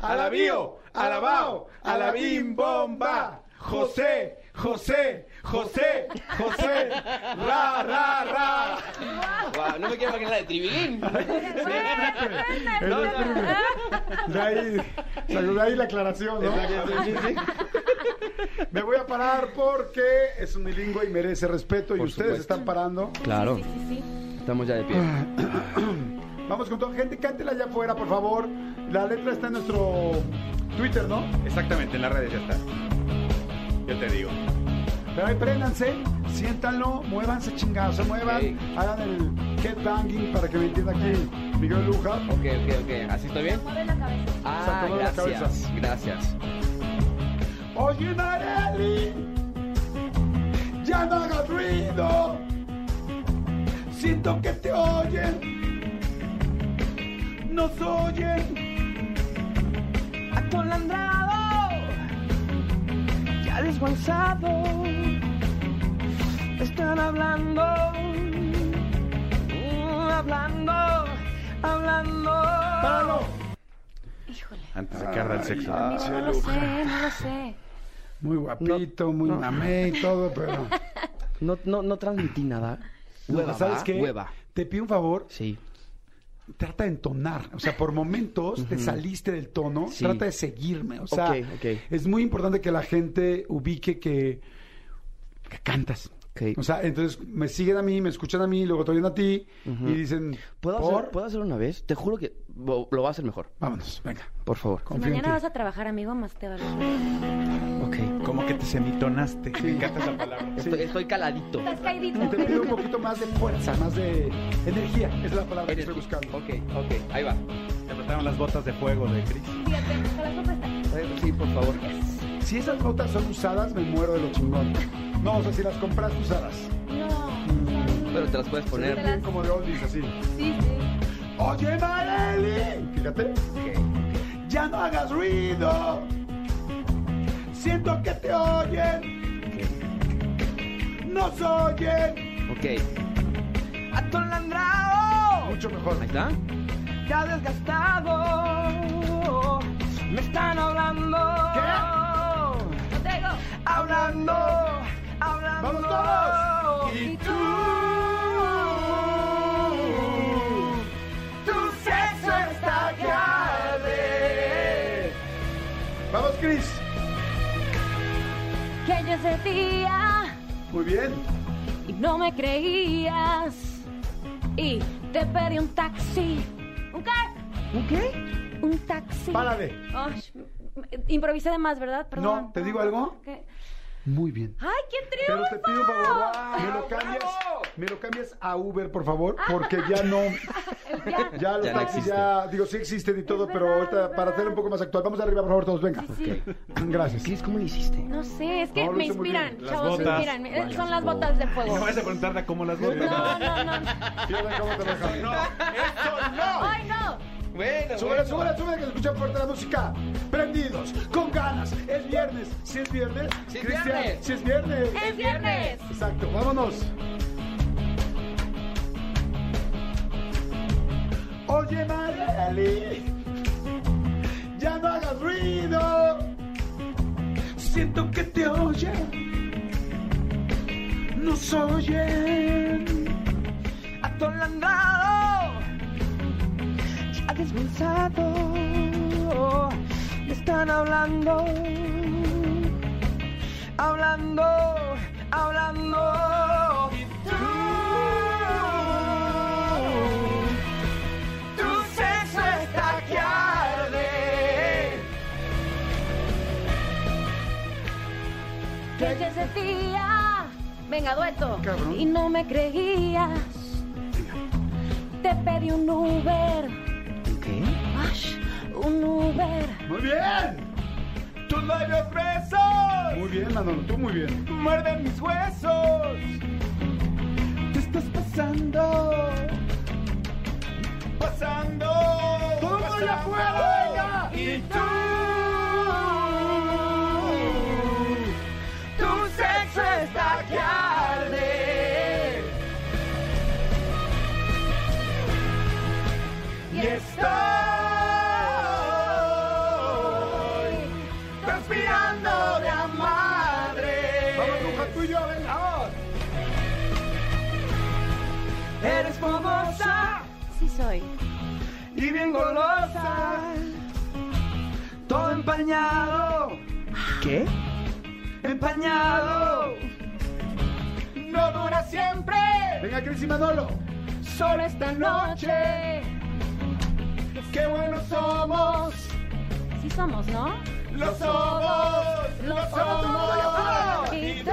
Alabío, alabao, alabim, bomba. José, José, José, José, ra, ra, ra. Guau, no me quiero imaginar la de Tribilín. No. De ahí, de ahí la aclaración, ¿no? Me voy a parar porque es un bilingüe y merece respeto y ustedes supuesto. están parando. Claro, Sí, sí, sí. estamos ya de pie. Vamos con toda gente, cántela allá afuera, por favor. La letra está en nuestro Twitter, ¿no? Exactamente, en las redes ya está. Yo te digo. Pero ahí préndanse, siéntanlo, muévanse chingados, se muevan, hagan el headbanging para que me entienda aquí Miguel Luja. Ok, ok, ok. ¿Así estoy bien? Mueve la cabeza. Ah, la gracias. cabeza. Gracias. Oye, Marely, ya no hagas ruido. Siento que te oyen, nos oyen. Desguanzado, están hablando, mm, hablando, hablando. ¡Páralo! Híjole. Antes de que arda el sexo. Ay, no lo sé, no lo sé. Muy guapito, muy no. mamé y todo, pero... No, no, no transmití nada. Hueva, ¿Sabes qué? Hueva. Te pido un favor, Sí. Trata de entonar. O sea, por momentos te saliste del tono, Sí. trata de seguirme. O sea, es muy importante que la gente ubique que, que cantas. O sea, entonces me siguen a mí, me escuchan a mí, luego te oyen a ti y dicen, ¿Puedo, ¿por? hacer, ¿Puedo hacerlo una vez? Te juro que lo, lo va a hacer mejor. Vámonos, venga. Por favor. Si mañana vas a trabajar, amigo, más te vale. Ok. Como que te semitonaste. Me encanta esa palabra. Estoy, estoy caladito. Estás caidito. Te pido un poquito más de fuerza, más de energía. Esa es la palabra que estoy buscando. Ok, ok. Ahí va. Te faltaron las botas de fuego de Chris. Fíjate, con la copa está. Eh, Sí, por favor. Si esas botas son usadas, me muero de lo chingón. No, o sea, si las compras usadas. No. Pero te las puedes poner. bien como de oldies, así. Sí, sí. Oye, Marely, fíjate. Ya no hagas ruido. Siento que te oyen. Nos oyen. Ok. Atolandrado, Mucho mejor. Ahí está. ya desgastado. Me están hablando. Digo. Hablando, hablando. ¡Vamos todos! Y tú, tu sexo está arde. Vamos, Chris. Que yo ese día Muy bien. y no me creías. Y te pedí un taxi. ¿Un qué? ¿Un qué? Un taxi. Párale. Ay, improvisé de más, ¿verdad? Perdón. No, ¿te digo algo? ¿Qué? Muy bien. ¡Ay, qué Pero triunfo! te pido un favor, me lo cambias, me lo cambias a Uber, por favor, porque ya no, Ya. ya los Ya no taxis existe. ya, digo, sí existen y todo, Es pero verdad, ahorita es para verdad. hacerlo un poco más actual, vamos arriba, por favor, todos, venga. Sí, sí. Gracias. Chris, ¿cómo lo hiciste? No sé, es que No, me inspiran, chavos, me inspiran. Eh, Son las botas de fuego. No vas a preguntarle cómo las botas. No, no, no. Fíjate cómo te dejan. No, eso no. ¡Ay, no! Bueno, Súbele, súbele, súbele, que se escucha fuerte la música. Prendidos, con ganas. Es viernes. Si es viernes, Sí es Cristian, viernes. si es viernes. ¡Es viernes! Exacto, vámonos. Oye, Marely, ya no hagas ruido. Siento que te oyen. Nos oyen. Ya desguazado. Me están hablando, hablando, hablando. Y tú, tu sexo está que arde. Que yo ese día... Venga, dueto. Cabrón. Y no me creías. Te pedí un Uber. ¿Qué? Ay, un Uber. Muy bien. Tus labios besos Muy bien, Manolo, tú muy bien. muerden mis huesos. Te estás pasando, pasando. ¡Todo mundo allá pasando. afuera, venga! Y tú, empañado, ¿Qué? empañado. No dura siempre, Venga, Cris y Manolo. solo esta noche. Qué buenos somos, Sí somos, ¿no? lo somos, lo somos. Y tú,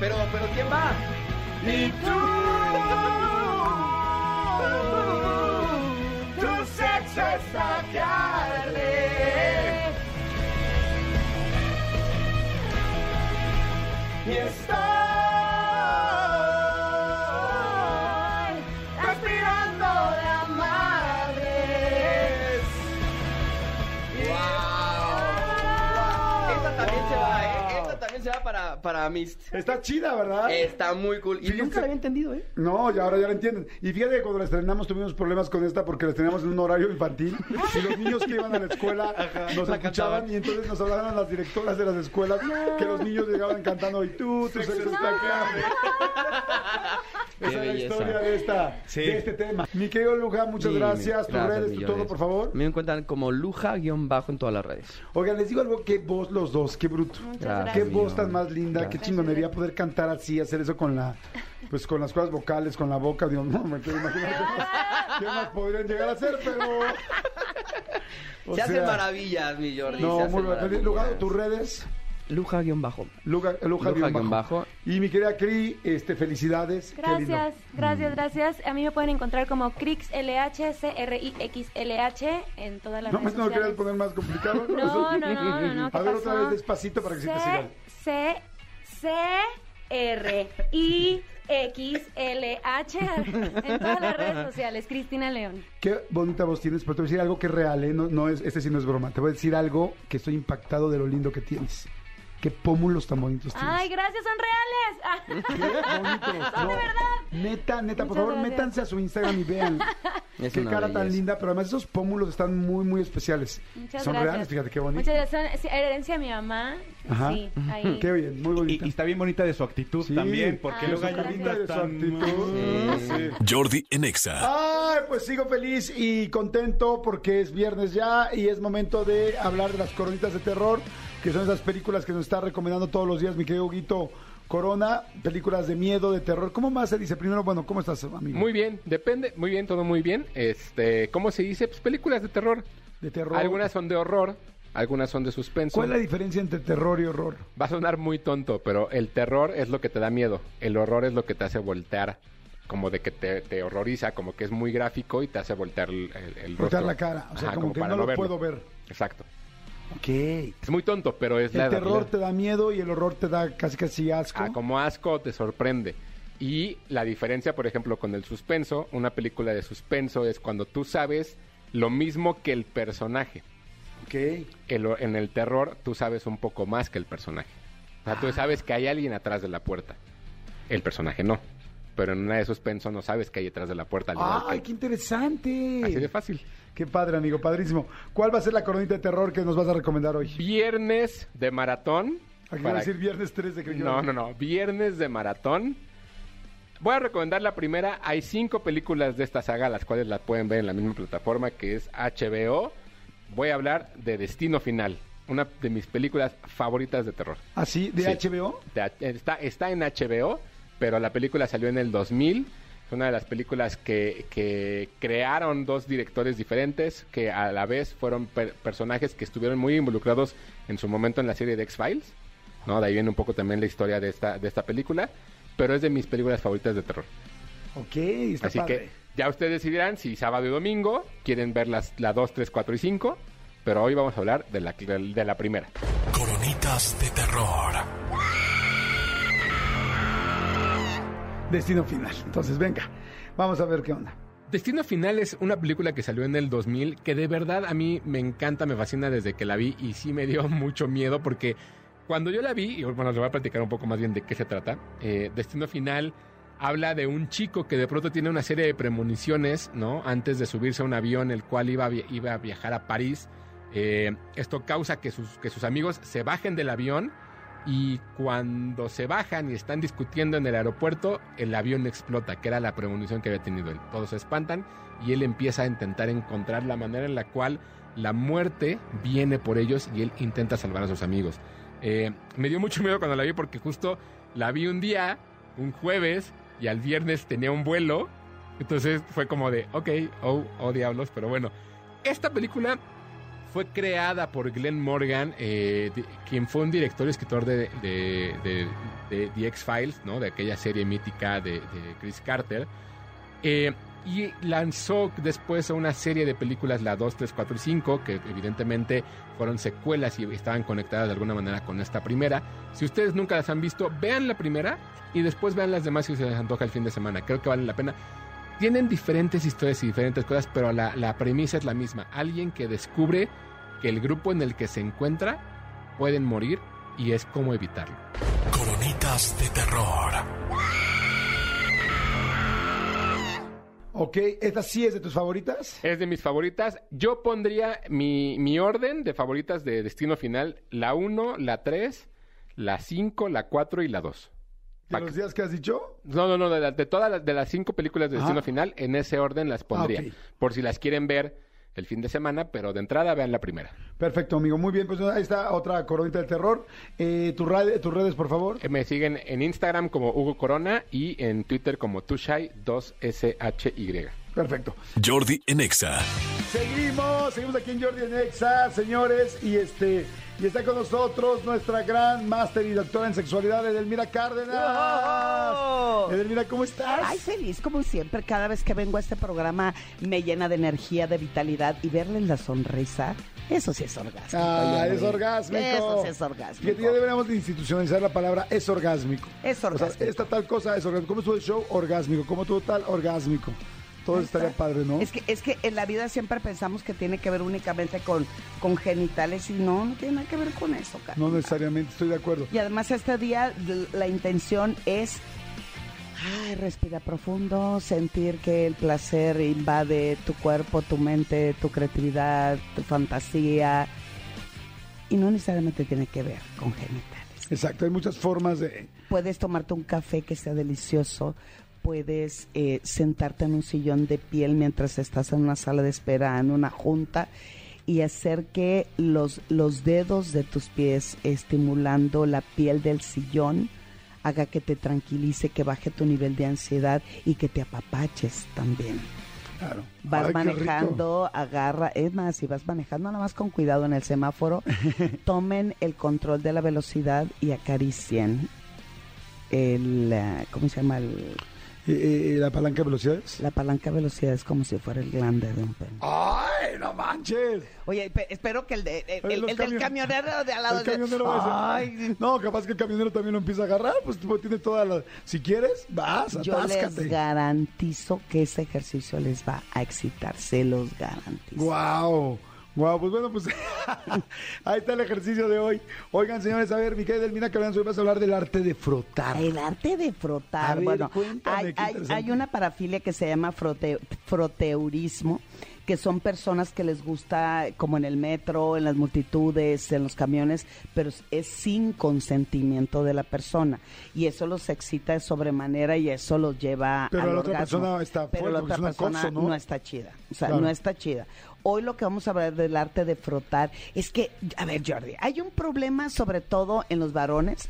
Pero, pero ¿quién va? Y tú, tu sexo está que arde. Y estoy transpirando de a madres. ¡Wow! para, para Mist. Está chida, ¿verdad? Está muy cool. Y Fíjense. nunca la había entendido, ¿eh? No, ya ahora ya lo entienden. Y fíjate que cuando la estrenamos tuvimos problemas con esta porque la estrenamos en un horario infantil y los niños que iban a la escuela nos La escuchaban cantaban. y entonces nos hablaban las directoras de las escuelas que los niños llegaban cantando y tú, tu sexo está acá. Qué Esa es la historia de, esta, Sí. de este tema. Mi querido Luja, muchas Sí, gracias. Tus redes, tu todo, por favor. Me encuentran como luja-bajo en todas las redes. Oigan, les digo algo, qué voz los dos, qué bruto. Muchas Gracias. Qué gracias. Voz tan más linda, qué chingonería poder cantar así, hacer eso con la, pues con las cosas vocales, con la boca, Dios, no me quiero imaginar qué más, qué más podrían llegar a hacer, pero... o se hacen sea, maravillas, mi Jordi. No, se hacen muy bien. Lugar, tus redes, Luja-bajo. Luja, Luja, Luja guion guion bajo. bajo. Y mi querida Cri, este, felicidades. Gracias, gracias, gracias. A mí me pueden encontrar como CrixLH, C-R-I-X-L-H en todas las No, redes no lo querías poner más complicado. No, no, no, no, no. ¿qué A ver otra vez despacito para que sí te sigan. C, C, R, I, X, L, H en todas las redes sociales. Cristina León. Qué bonita voz tienes, pero te voy a decir algo que es real, ¿eh? No, no es, este sí no es broma. Te voy a decir algo que estoy impactado de lo lindo que tienes. Qué pómulos tan bonitos tienes. Ay, gracias, son reales. Qué bonitos. Son de verdad. Neta, neta, por favor, gracias. métanse a su Instagram y vean. Es qué cara tan linda, pero además esos pómulos están muy, muy especiales. Muchas Son gracias. reales, fíjate qué bonito. Muchas gracias. Son herencia de mi mamá. Ajá. Sí, ahí. Qué bien, muy bonita. y está bien bonita de su actitud Sí. también, porque Ah, luego hay lindas de su actitud. Sí. Jordi en Exa. Ay, pues sigo feliz y contento porque es viernes ya y es momento de hablar de las coronitas de terror, que son esas películas que nos está recomendando todos los días mi querido Huguito Corona, películas de miedo, de terror. ¿Cómo más se dice? Primero, bueno, ¿cómo estás, amigo? Muy bien, depende, muy bien, todo muy bien. Este, ¿cómo se dice? Pues películas de terror. De terror. Algunas son de horror, algunas son de suspenso. ¿Cuál es la diferencia entre terror y horror? Va a sonar muy tonto, pero el terror es lo que te da miedo. El horror es lo que te hace voltear. Como de que te, te horroriza, como que es muy gráfico y te hace voltear el, el, el Voltear la cara, o sea, Ajá, como, que para no lo verlo. puedo ver. Exacto. Ok. Es muy tonto, pero es la El terror te da miedo y el horror te da casi casi asco. Ah, como asco te sorprende. Y la diferencia, por ejemplo, con el suspenso, una película de suspenso es cuando tú sabes lo mismo que el personaje. Ok. El- en el terror tú sabes un poco más que el personaje. O sea, Ah. tú sabes que hay alguien atrás de la puerta. El personaje no. Pero en una de suspenso no sabes que hay detrás de la puerta. ¡Ay, que- qué interesante! Así de fácil. Qué padre, amigo, padrísimo. ¿Cuál va a ser la coronita de terror que nos vas a recomendar hoy? Viernes de maratón. Aquí para- a decir viernes 13, creo que No, no, no. Viernes de maratón. Voy a recomendar la primera. Hay cinco películas de esta saga, las cuales la pueden ver en la misma plataforma que es HBO. Voy a hablar de Destino Final, una de mis películas favoritas de terror. ¿Ah, sí? ¿De Sí. HBO? De- Está, está en HBO, pero la película salió en el 2000. Es una de las películas que, que crearon dos directores diferentes, que a la vez fueron per- personajes que estuvieron muy involucrados en su momento en la serie de X-Files. ¿no? De ahí viene un poco también la historia de esta, de esta película, pero es de mis películas favoritas de terror. Ok, está Así padre. que ya ustedes decidirán si sábado y domingo quieren ver las, la 2, 3, 4 y 5, pero hoy vamos a hablar de la, de la primera. Coronitas de terror. Destino final. Entonces, venga, vamos a ver qué onda. Destino Final es una película que salió en el 2000 que de verdad a mí me encanta, me fascina desde que la vi y sí me dio mucho miedo porque cuando yo la vi, y bueno, les voy a platicar un poco más bien de qué se trata, eh, Destino Final habla de un chico que de pronto tiene una serie de premoniciones, ¿no? Antes de subirse a un avión el cual iba a, iba a viajar a París. Eh, esto causa que sus, que sus amigos se bajen del avión y cuando se bajan y están discutiendo en el aeropuerto, el avión explota, que era la premonición que había tenido él. Todos se espantan y él empieza a intentar encontrar la manera en la cual la muerte viene por ellos y él intenta salvar a sus amigos. Eh, me dio mucho miedo cuando la vi porque justo la vi un día, un jueves, y al viernes tenía un vuelo. Entonces fue como de, ok, oh, oh diablos, pero bueno. Esta película fue creada por Glenn Morgan, eh, quien fue un director y escritor de, The X-Files, ¿no? de aquella serie mítica de, Chris Carter. Eh, y lanzó después una serie de películas, la 2, 3, 4 y 5, que evidentemente fueron secuelas y estaban conectadas de alguna manera con esta primera. Si ustedes nunca las han visto, vean la primera y después vean las demás si se les antoja el fin de semana. Creo que valen la pena. Tienen diferentes historias y diferentes cosas, pero la, la premisa es la misma. Alguien que descubre que el grupo en el que se encuentra pueden morir y es cómo evitarlo. Coronitas de terror. Ok, ¿esta sí es de tus favoritas? Es de mis favoritas. Yo pondría mi, mi orden de favoritas de Destino Final, la 1, la 3, la 5, la 4 y la 2. ¿De los días que has dicho? No, no, no, de, la- de todas las, de las cinco películas de Destino Ajá. Final, en ese orden las pondría. Ah, ok. Por si las quieren ver el fin de semana, pero de entrada vean la primera. Perfecto, amigo. Muy bien, pues ahí está otra coronita del terror. Eh, tu tus redes, por favor. Eh, Me siguen en Instagram como Hugo Corona y en Twitter como Tushai2SHY. Perfecto. Jordi en Exa. Seguimos, seguimos aquí en Jordi en Exa, señores, y este y está con nosotros nuestra gran máster y doctora en sexualidad, Edelmira Cárdenas. ¡Oh! Edelmira, ¿cómo estás? Ay, feliz como siempre. Cada vez que vengo a este programa me llena de energía, de vitalidad y verles la sonrisa, eso sí es orgásmico. Ah, es orgásmico. Eso sí es orgásmico. Fíjate, ya deberíamos de institucionalizar la palabra es orgásmico. Es O sea, orgásmico. esta tal cosa es orgásmico. ¿Cómo estuvo el show? Orgásmico. ¿Cómo estuvo tal? Orgásmico. Todo estaría padre, ¿no? Es que, es que en la vida siempre pensamos que tiene que ver únicamente con, con genitales y no, no tiene nada que ver con eso, cara. No necesariamente, estoy de acuerdo. Y además este día la intención es ay, respirar profundo, sentir que el placer invade tu cuerpo, tu mente, tu creatividad, tu fantasía. Y no necesariamente tiene que ver con genitales. Exacto, hay muchas formas de... Puedes tomarte un café que sea delicioso, puedes eh, sentarte en un sillón de piel mientras estás en una sala de espera, en una junta, y hacer que los, los dedos de tus pies estimulando la piel del sillón haga que te tranquilice, que baje tu nivel de ansiedad y que te apapaches también. Claro. Vas Ay, manejando, agarra, es más, si vas manejando nada más con cuidado en el semáforo, tomen el control de la velocidad y acaricien el, eh, ¿cómo se llama? El- Eh, eh, ¿La palanca de velocidades? la palanca de velocidad es como si fuera el glande de un pene. ¡Ay, no manches! Oye, pe- espero que el, de, el, el del camion- camionero de al lado El camionero va a Ay, decir, No, capaz que el camionero también lo empieza a agarrar, pues tiene toda la... Si quieres, vas, yo les atáscate. garantizo que ese ejercicio les va a excitar, se los garantizo. Guau, guau, pues bueno, pues ahí está el ejercicio de hoy. Oigan, señores, a ver, mi querida Delmina Cabrera, hoy vas a hablar del arte de frotar. El arte de A frotar. ver, bueno, cuéntame, hay, una parafilia que se llama frote- froteurismo, que son personas que les gusta, como en el metro, en las multitudes, en los camiones, pero es- sin consentimiento de la persona. Y eso los excita de sobremanera y eso los lleva Pero al la otra orgasmo. persona está Pero fuerte la otra es persona acoso, ¿no? está chida. O sea, Claro. no está chida. Hoy lo que vamos a hablar del arte de frotar es que, a ver, Jordi, hay un problema sobre todo en los varones.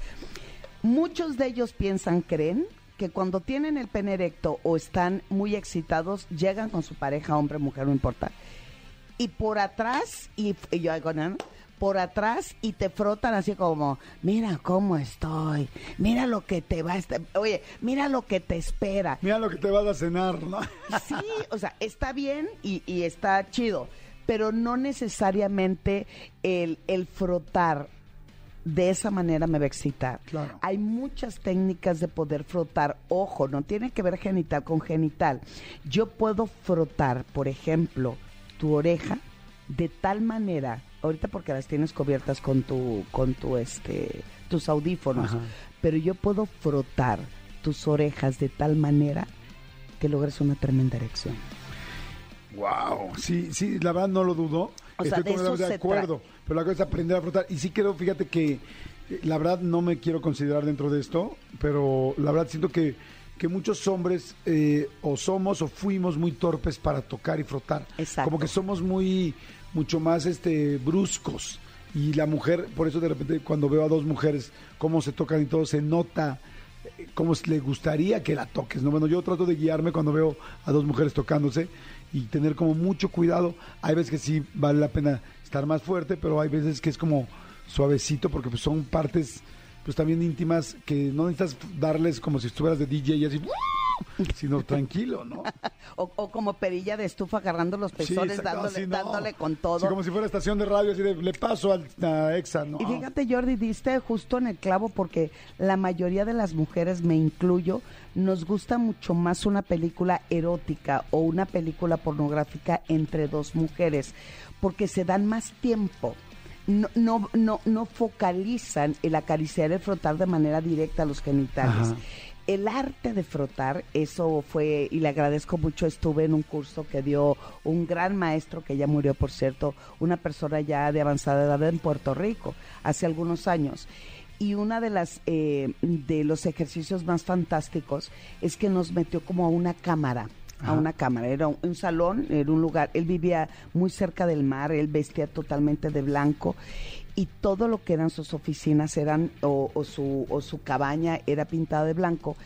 Muchos de ellos piensan, creen, que cuando tienen el pene erecto o están muy excitados, llegan con su pareja, hombre, mujer, no importa. Y por atrás, y, y yo hago. Por atrás y te frotan así como, mira cómo estoy, mira lo que te va a estar, oye, mira lo que te espera. Mira lo que te vas a cenar, ¿no? Sí, o sea, está bien y, y está chido, pero no necesariamente el, el frotar de esa manera me va a excitar. Claro. Hay muchas técnicas de poder frotar. Ojo, no tiene que ver genital con genital. Yo puedo frotar, por ejemplo, tu oreja de tal manera, ahorita porque las tienes cubiertas con tu, con tu este, tus audífonos, Ajá. pero yo puedo frotar tus orejas de tal manera que logres una tremenda erección. Wow, sí, sí, la verdad no lo dudo. O sea, Estoy de completamente eso de se acuerdo. Pero la cosa es aprender a frotar. Y sí creo, fíjate que eh, la verdad no me quiero considerar dentro de esto, pero la verdad siento que, que muchos hombres eh, o somos o fuimos muy torpes para tocar y frotar. Exacto. Como que somos muy, mucho más este bruscos. Y la mujer, por eso de repente cuando veo a dos mujeres cómo se tocan y todo, se nota eh, cómo le gustaría que la toques. ¿no? Bueno, yo trato de guiarme cuando veo a dos mujeres tocándose y tener como mucho cuidado. Hay veces que sí vale la pena estar más fuerte, pero hay veces que es como suavecito porque pues, son partes pues también íntimas que no necesitas darles como si estuvieras de DJ y así, sino tranquilo, ¿no? O, o como perilla de estufa agarrando los pezones, dándole, así, no. dándole con todo. Sí, como si fuera estación de radio, así de le paso al a Exa, ¿no? Y fíjate, Jordi, diste justo en el clavo porque la mayoría de las mujeres, me incluyo, nos gusta mucho más una película erótica o una película pornográfica entre dos mujeres porque se dan más tiempo. No, no, no, no focalizan el acariciar, el frotar de manera directa a los genitales. Ajá. El arte de frotar, eso fue, y le agradezco mucho, estuve en un curso que dio un gran maestro, que ya murió, por cierto, una persona ya de avanzada edad en Puerto Rico, hace algunos años. Y una de las eh, de los ejercicios más fantásticos es que nos metió como a una cámara a una cámara, era un, un salón, era un lugar, él vivía muy cerca del mar, él vestía totalmente de blanco y todo lo que eran sus oficinas eran, o, o su, o su cabaña era pintada de blanco,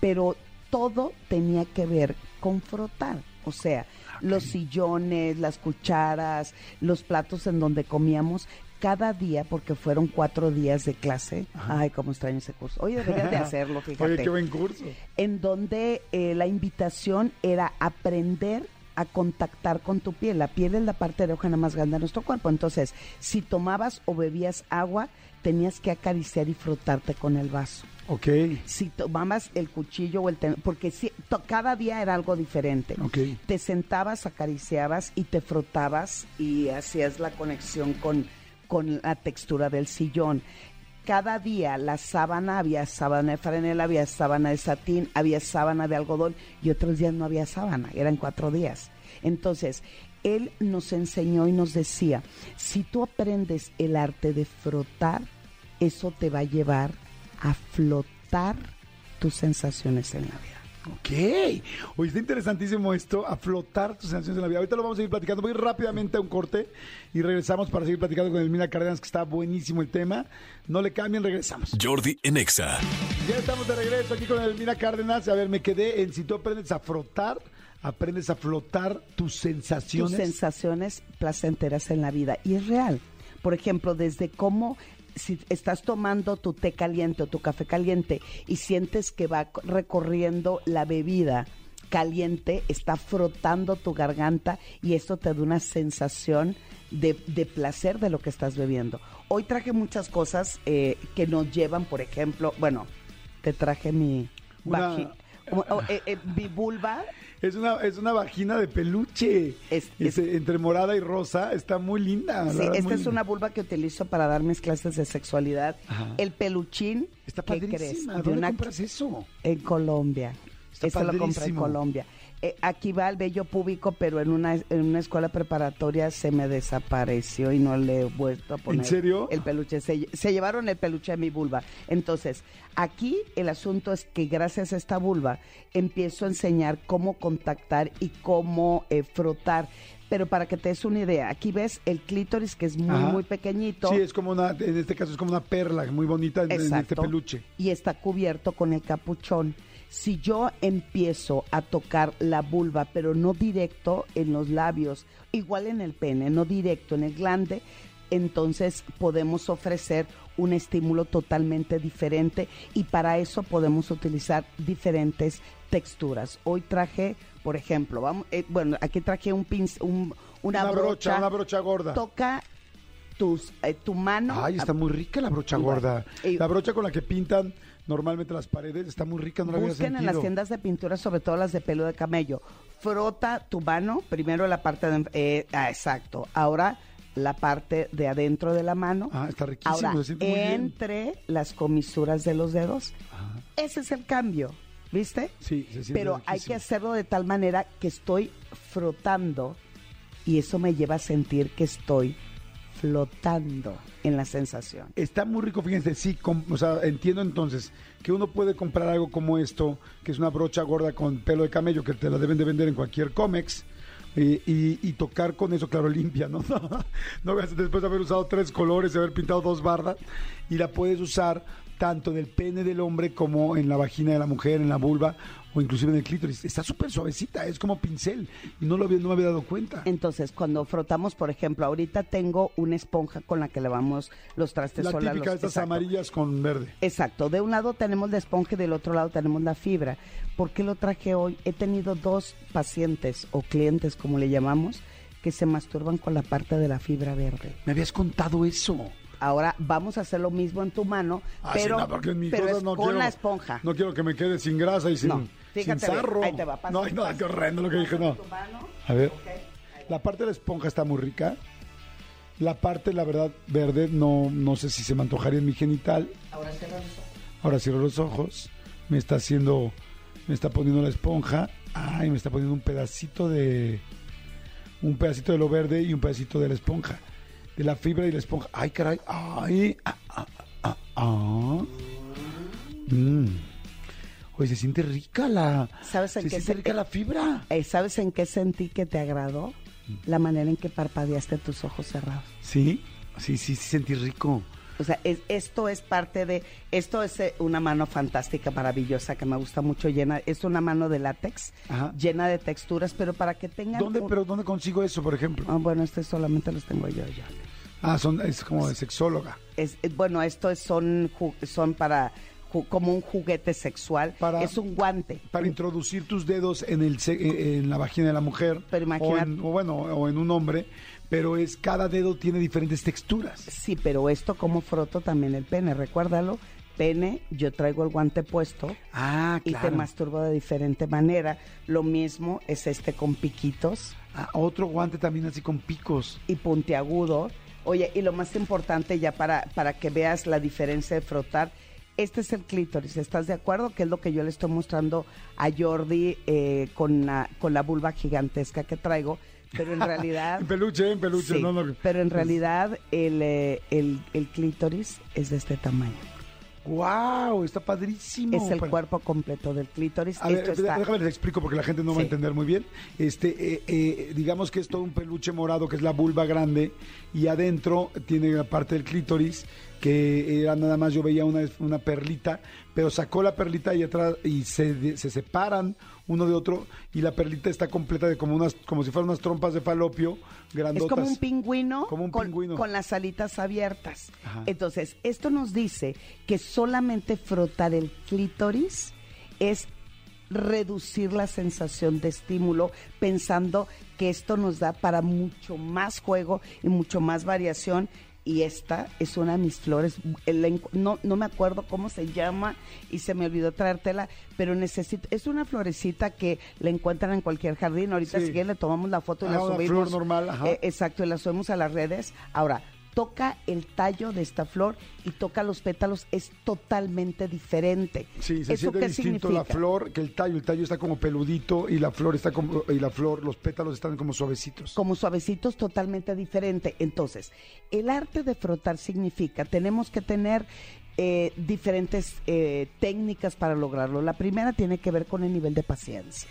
pero todo tenía que ver con frotar, o sea, los sillones, las cucharas, los platos en donde comíamos, cada día, porque fueron cuatro días de clase, ay, cómo extraño ese curso, oye, deberías de hacerlo, fíjate Oye, qué buen curso. en donde eh, la invitación era aprender a contactar con tu piel. La piel es la parte erógena más grande de nuestro cuerpo. Entonces, si tomabas o bebías agua, tenías que acariciar y frotarte con el vaso. Ok, Si tomabas el cuchillo o el porque si, to- cada día era algo diferente. ok. Te sentabas, acariciabas y te frotabas y hacías la conexión con, con la textura del sillón. Cada día la sábana, había sábana de franela, había sábana de satín, había sábana de algodón y otros días no había sábana, eran cuatro días. Entonces, él nos enseñó y nos decía, si tú aprendes el arte de frotar, eso te va a llevar a flotar tus sensaciones en la vida. Ok. Oye, está interesantísimo esto, a flotar tus sensaciones en la vida. Ahorita lo vamos a ir platicando. Voy rápidamente a un corte y regresamos para seguir platicando con Elmina Cárdenas, que está buenísimo el tema. No le cambien, regresamos. Jordi en Exa. Ya estamos de regreso aquí con Elmina Cárdenas. A ver, me quedé en si tú aprendes a frotar, aprendes a flotar tus tus sensaciones. sensaciones placenteras en la vida. Y es real. Por ejemplo, desde cómo si estás tomando tu té caliente o tu café caliente y sientes que va recorriendo la bebida caliente, está frotando tu garganta y esto te da una sensación de, de placer de lo que estás bebiendo. Hoy traje muchas cosas eh, que nos llevan, por ejemplo, bueno, te traje mi, Una- vagi- o- o, eh, eh, mi vulva. Es una, es una vagina de peluche. Es- entre morada y rosa. Está muy linda. Sí, esta es linda. una vulva que utilizo para dar mis clases de sexualidad. Ajá. El peluchín, Está ¿qué padrísima. ¿Dónde una- compras eso? En Colombia. Está Eso lo compré en padrísimo. Colombia. Eh, aquí va el vello público, pero en una, en una escuela preparatoria se me desapareció y no le he vuelto a poner. serio? El peluche. Se, lle- se llevaron el peluche de mi vulva. Entonces, aquí el asunto es que gracias a esta vulva empiezo a enseñar cómo contactar y cómo eh, frotar. Pero para que te des una idea, aquí ves el clítoris que es muy, Ajá. muy pequeñito. Sí, es como una, en este caso es como una perla muy bonita en, en este peluche. Y está cubierto con el capuchón. Si yo empiezo a tocar la vulva, pero no directo en los labios, igual en el pene, no directo en el glande, entonces podemos ofrecer un estímulo totalmente diferente y para eso podemos utilizar diferentes texturas. Hoy traje, por ejemplo, vamos, eh, bueno, aquí traje un pinc- un- una, Una brocha, una brocha gorda. Toca tus, eh, tu mano. Ay, está muy rica la brocha gorda. Y- La brocha con la que pintan normalmente las paredes está muy rica, no la había Busquen en las tiendas de pintura, sobre todo las de pelo de camello. Frota tu mano, primero la parte de... eh, ah, exacto. Ahora la parte de adentro de la mano. Ah, está riquísimo, Ahora, se bien. entre las comisuras de los dedos. Ese es el cambio, ¿viste? Sí, se siente Pero hay que hacerlo de tal manera que estoy frotando y eso me lleva a sentir que estoy flotando en la sensación. Está muy rico, fíjense, sí, o sea, entiendo entonces que uno puede comprar algo como esto, que es una brocha gorda con pelo de camello, que te la deben de vender en cualquier cómex, y, y- y tocar con eso, claro, limpia, ¿no? no después de haber usado tres colores, de haber pintado dos bardas, y la puedes usar tanto en el pene del hombre como en la vagina de la mujer, en la vulva, o inclusive en el clítoris. Está súper suavecita, es como pincel, y no, lo había, no me había dado cuenta. Entonces, cuando frotamos, por ejemplo, ahorita tengo una esponja con la que lavamos los trastes La sola, típica los- estas exacto. amarillas con verde. Exacto, de un lado tenemos la esponja y del otro lado tenemos la fibra. ¿Por qué lo traje hoy? He tenido dos pacientes o clientes, como le llamamos, que se masturban con la parte de la fibra verde. Me habías contado eso. Ahora vamos a hacer lo mismo en tu mano, Ah, sí, pero, no, en mis pero es no con quiero- la esponja. No quiero que me quede sin grasa y sin, No, sin fíjate bien, sarro. ahí te va, no, no, qué horrendo lo que dije, no. A ver, la parte de la esponja está muy rica. La parte, la verdad, verde, no, no sé si se me antojaría en mi genital. Ahora cierra los ojos. Ahora cierro los ojos. Me está haciendo, me está poniendo la esponja. Ay, me está poniendo un pedacito de, un pedacito de lo verde y un pedacito de la esponja. De la fibra y la esponja. Ay, caray. Ay. Ah, ah, ah, ah. Mm. Oye, se siente rica la. ¿Sabes en se qué siente se- rica la fibra. Eh, ¿Sabes en qué sentí que te agradó? La manera en que parpadeaste tus ojos cerrados. Sí, sí, sí, sí sentí rico. O sea, es- esto es parte de, esto es eh, una mano fantástica, maravillosa, que me gusta mucho, llena, es una mano de látex, Ajá. llena de texturas, pero para que tengan... ¿Dónde, un- pero dónde consigo eso, por ejemplo? Ah, bueno, este solamente los tengo yo, yo. Ah, son, es como de sexóloga. Es, es- bueno, esto es- son, son para, como un juguete sexual, Para- es un guante. Para introducir tus dedos en el se- eh, en la vagina de la mujer. Pero o, en- o bueno, o en un hombre, pero es cada dedo tiene diferentes texturas. Sí, pero esto como froto también el pene, recuérdalo. Pene, yo traigo el guante puesto Ah, y te masturbo de diferente manera. Lo mismo es este con piquitos Ah, otro guante también así con picos. y puntiagudo. Oye, y lo más importante ya para, para que veas la diferencia de frotar, este es el clítoris, ¿estás de acuerdo? Que es lo que yo le estoy mostrando a Jordi eh, con, la, con la vulva gigantesca que traigo, pero en realidad... En peluche, en peluche. Sí, no, no. pero en realidad el, eh, el, el clítoris es de este tamaño. ¡Wow! Está padrísimo. Es el cuerpo completo del clítoris. A ver, Esto está- déjame les explico porque la gente no va a entender muy bien. Este, eh, eh, digamos que es todo un peluche morado que es la vulva grande y adentro tiene la parte del clítoris que era nada más yo veía una, una perlita, pero sacó la perlita y atrás y se, se separan uno de otro y la perlita está completa de como unas como si fueran unas trompas de falopio Es grandotas. como un pingüino, Como un con, pingüino. con las alitas abiertas. Ajá. Entonces, esto nos dice que solamente frotar el clítoris es reducir la sensación de estímulo, pensando que esto nos da para mucho más juego y mucho más variación. Y esta es una de mis flores. El No, no me acuerdo cómo se llama y se me olvidó traértela, pero necesito. Es una florecita que la encuentran en cualquier jardín. Ahorita, Sí. si quieren, le tomamos la foto y Ah, la una flor subimos. normal, ajá. Eh, exacto, y la subimos a las redes. Ahora, toca el tallo de esta flor y toca los pétalos, es totalmente diferente. Sí, se ¿Eso siente qué distinto la significa? flor que el tallo. El tallo está como peludito y la flor está como y la flor, los pétalos están como suavecitos. Como suavecitos, totalmente diferente. Entonces, el arte de frotar significa, tenemos que tener eh, diferentes eh, técnicas para lograrlo. La primera tiene que ver con el nivel de paciencia.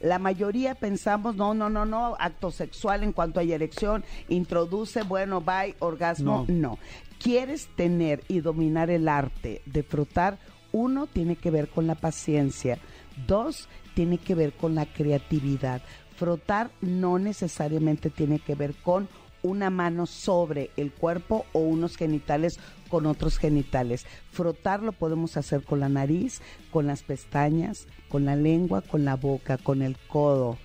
La mayoría pensamos, no, no, no, no, acto sexual en cuanto hay erección, introduce, bueno, bye, orgasmo, No. no. ¿Quieres tener y dominar el arte de frotar? Uno, tiene que ver con la paciencia. Dos, tiene que ver con la creatividad. Frotar no necesariamente tiene que ver con una mano sobre el cuerpo o unos genitales con otros genitales. Frotar lo podemos hacer con la nariz, con las pestañas, con la lengua, con la boca, con el codo,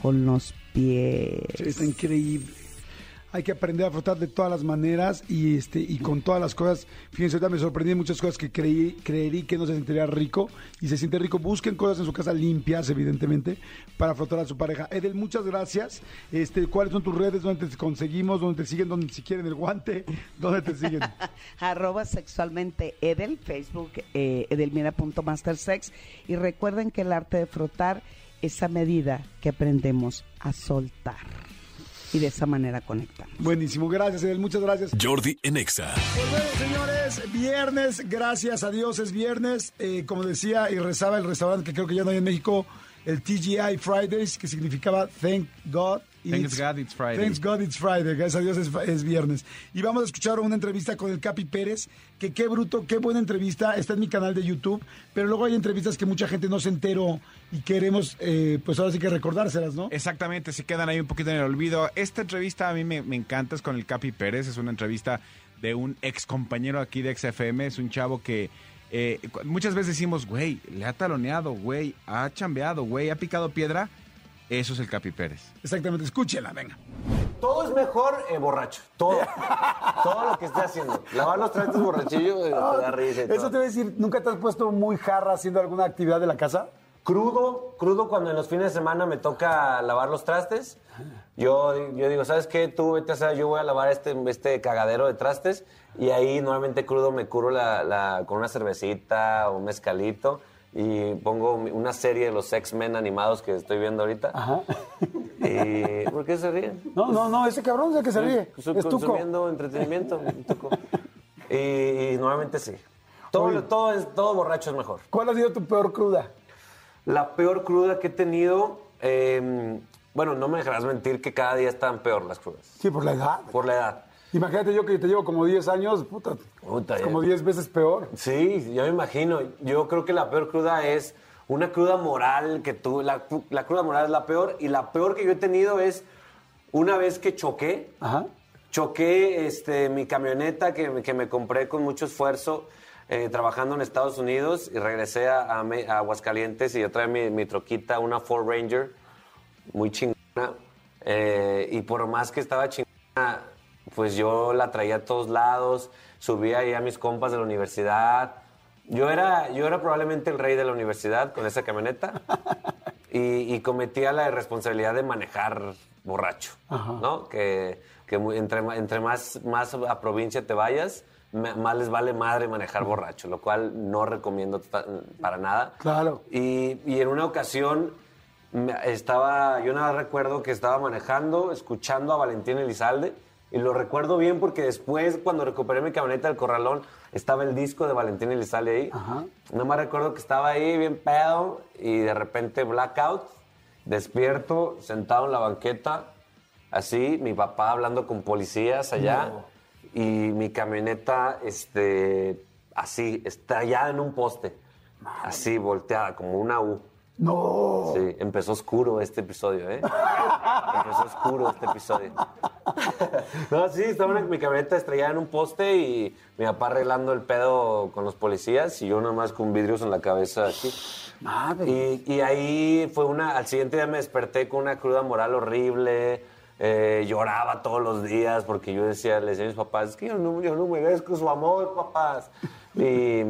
con los pies. Está increíble. Hay que aprender a frotar de todas las maneras y este y con todas las cosas. Fíjense, ahorita me sorprendí muchas cosas que creí, creerí que no se sentiría rico y se siente rico. Busquen cosas en su casa limpias, evidentemente, para frotar a su pareja. Edel, muchas gracias. Este, ¿Cuáles son tus redes? ¿Dónde te conseguimos? ¿Dónde te siguen? ¿Dónde si quieren el guante? ¿Dónde te siguen? arroba sexualmente Edel, Facebook eh, edelmira.mastersex y recuerden que el arte de frotar es a medida que aprendemos a soltar y de esa manera conectamos. Buenísimo, gracias Edel, muchas gracias. Jordi en Exa. Pues bueno, señores, viernes, gracias a Dios es viernes. Eh, como decía y rezaba el restaurante que creo que ya no hay en México, el TGI Fridays, que significaba Thank God. Thanks God it's Friday. Thanks God it's Friday, gracias a Dios es, es viernes. Y vamos a escuchar una entrevista con el Capi Pérez, que qué bruto, qué buena entrevista, está en mi canal de YouTube, pero luego hay entrevistas que mucha gente no se enteró y queremos, eh, pues ahora sí que recordárselas, ¿no? Exactamente, se quedan ahí un poquito en el olvido. Esta entrevista a mí me, me encanta, es con el Capi Pérez, es una entrevista de un ex compañero aquí de XFM, es un chavo que eh, muchas veces decimos, güey, le ha taloneado, güey, ha chambeado, güey, ha picado piedra. Eso es el Capi Pérez. Exactamente, escúchela, venga. Todo es mejor eh, borracho. Todo. todo lo que esté haciendo. Lavar los trastes borrachillo eh, te da risa. y Eso todo. te voy a decir, ¿nunca te has puesto muy jarra haciendo alguna actividad de la casa? Crudo, crudo cuando en los fines de semana me toca lavar los trastes. Yo, yo digo, ¿sabes qué? Tú vete a hacer, yo voy a lavar este, este cagadero de trastes y ahí normalmente crudo me curo la, la- con una cervecita o un mezcalito y pongo una serie de los X-Men animados que estoy viendo ahorita. Ajá. Y, ¿Por qué se ríen? No, no, no, ese cabrón es el que se ríe. Estoy tuco. consumiendo entretenimiento. tuco. Y, y normalmente sí. Todo, Oye. todo, es, todo borracho es mejor. ¿Cuál ha sido tu peor cruda? La peor cruda que he tenido, eh, bueno, no me dejarás mentir que cada día están peor las crudas, Sí, por la edad. por la edad. Imagínate yo que te llevo como 10 años, puta, Puta, es como 10 veces peor. Sí, yo me imagino. Yo creo que la peor cruda es una cruda moral que tú, la, la cruda moral es la peor y la peor que yo he tenido es una vez que choqué, Ajá. choqué este, mi camioneta que, me- que me compré con mucho esfuerzo eh, trabajando en Estados Unidos y regresé a, a Me- a Aguascalientes y yo traía mi, mi troquita, una Ford Ranger, muy chingona. eh, y por más que estaba chingona, pues yo la traía a todos lados, subía ahí a mis compas de la universidad. Yo era, yo era probablemente el rey de la universidad con esa camioneta y, y cometía la irresponsabilidad de manejar borracho, ¿no? Que, que entre, entre más, más a provincia te vayas, más les vale madre manejar borracho, lo cual no recomiendo para nada. Claro. Y, y en una ocasión estaba, yo nada recuerdo que estaba manejando, escuchando a Valentín Elizalde, y lo recuerdo bien porque después, cuando recuperé mi camioneta del corralón, estaba el disco de Valentín Elizalde ahí. Nada más recuerdo que estaba ahí bien pedo, y de repente blackout, despierto, sentado en la banqueta, así, mi papá hablando con policías allá, y mi camioneta, este, así, estallada en un poste, así, volteada, como una U. No. Sí, empezó oscuro este episodio, ¿eh? empezó oscuro este episodio. no, sí, estaba en mi camioneta estrellada en un poste y mi papá arreglando el pedo con los policías y yo nomás con vidrios en la cabeza aquí. Y, y ahí fue una, al siguiente día me desperté con una cruda moral horrible, eh, lloraba todos los días porque yo decía, le decía a mis papás, es que yo no, yo no merezco su amor, papás. Y,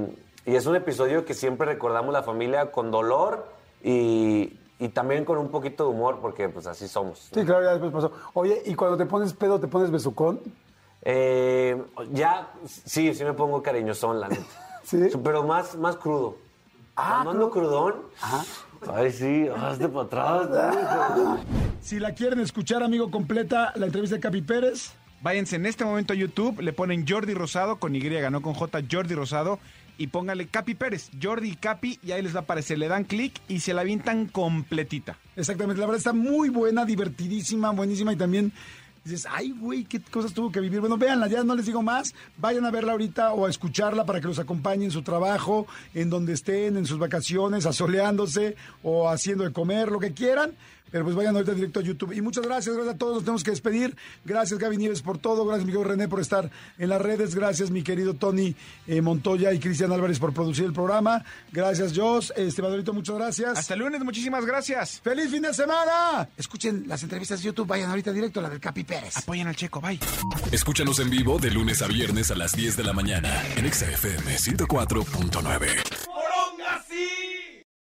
y es un episodio que siempre recordamos la familia con dolor y, y también con un poquito de humor porque pues así somos. Sí, claro, ya después pasó. Oye, ¿y cuando te pones pedo, te pones besucón? Eh, ya, sí, sí me pongo cariñosón, la neta. ¿Sí? Pero más, más crudo. Ah, Cuando ando crudón. Ay, sí, hazte para atrás. Si la quieren escuchar, amigo, completa la entrevista de Capi Pérez. Váyanse en este momento a YouTube, le ponen Jordi Rosado con Y, no con J, Jordi Rosado, y póngale Capi Pérez, Jordi Capi, y ahí les va a aparecer. Le dan clic y se la avientan completita. Exactamente, la verdad está muy buena, divertidísima, buenísima y también dices, ay, güey, qué cosas tuvo que vivir. Bueno, véanla, ya no les digo más, vayan a verla ahorita o a escucharla para que los acompañe en su trabajo, en donde estén, en sus vacaciones, asoleándose o haciendo de comer, lo que quieran. Pero pues vayan ahorita directo a YouTube. Y muchas gracias, gracias a todos, nos tenemos que despedir. Gracias Gaby Nieves por todo, gracias mi querido René por estar en las redes, gracias mi querido Tony eh, Montoya y Cristian Álvarez por producir el programa. Gracias Jos, este Madurito, muchas gracias. Hasta el lunes, muchísimas gracias. ¡Feliz fin de semana! Escuchen las entrevistas de YouTube, vayan ahorita directo a la del Capi Pérez. Apoyen al Checo, bye. Escúchanos en vivo de lunes a viernes a las 10 de la mañana en Exa FM 104.9.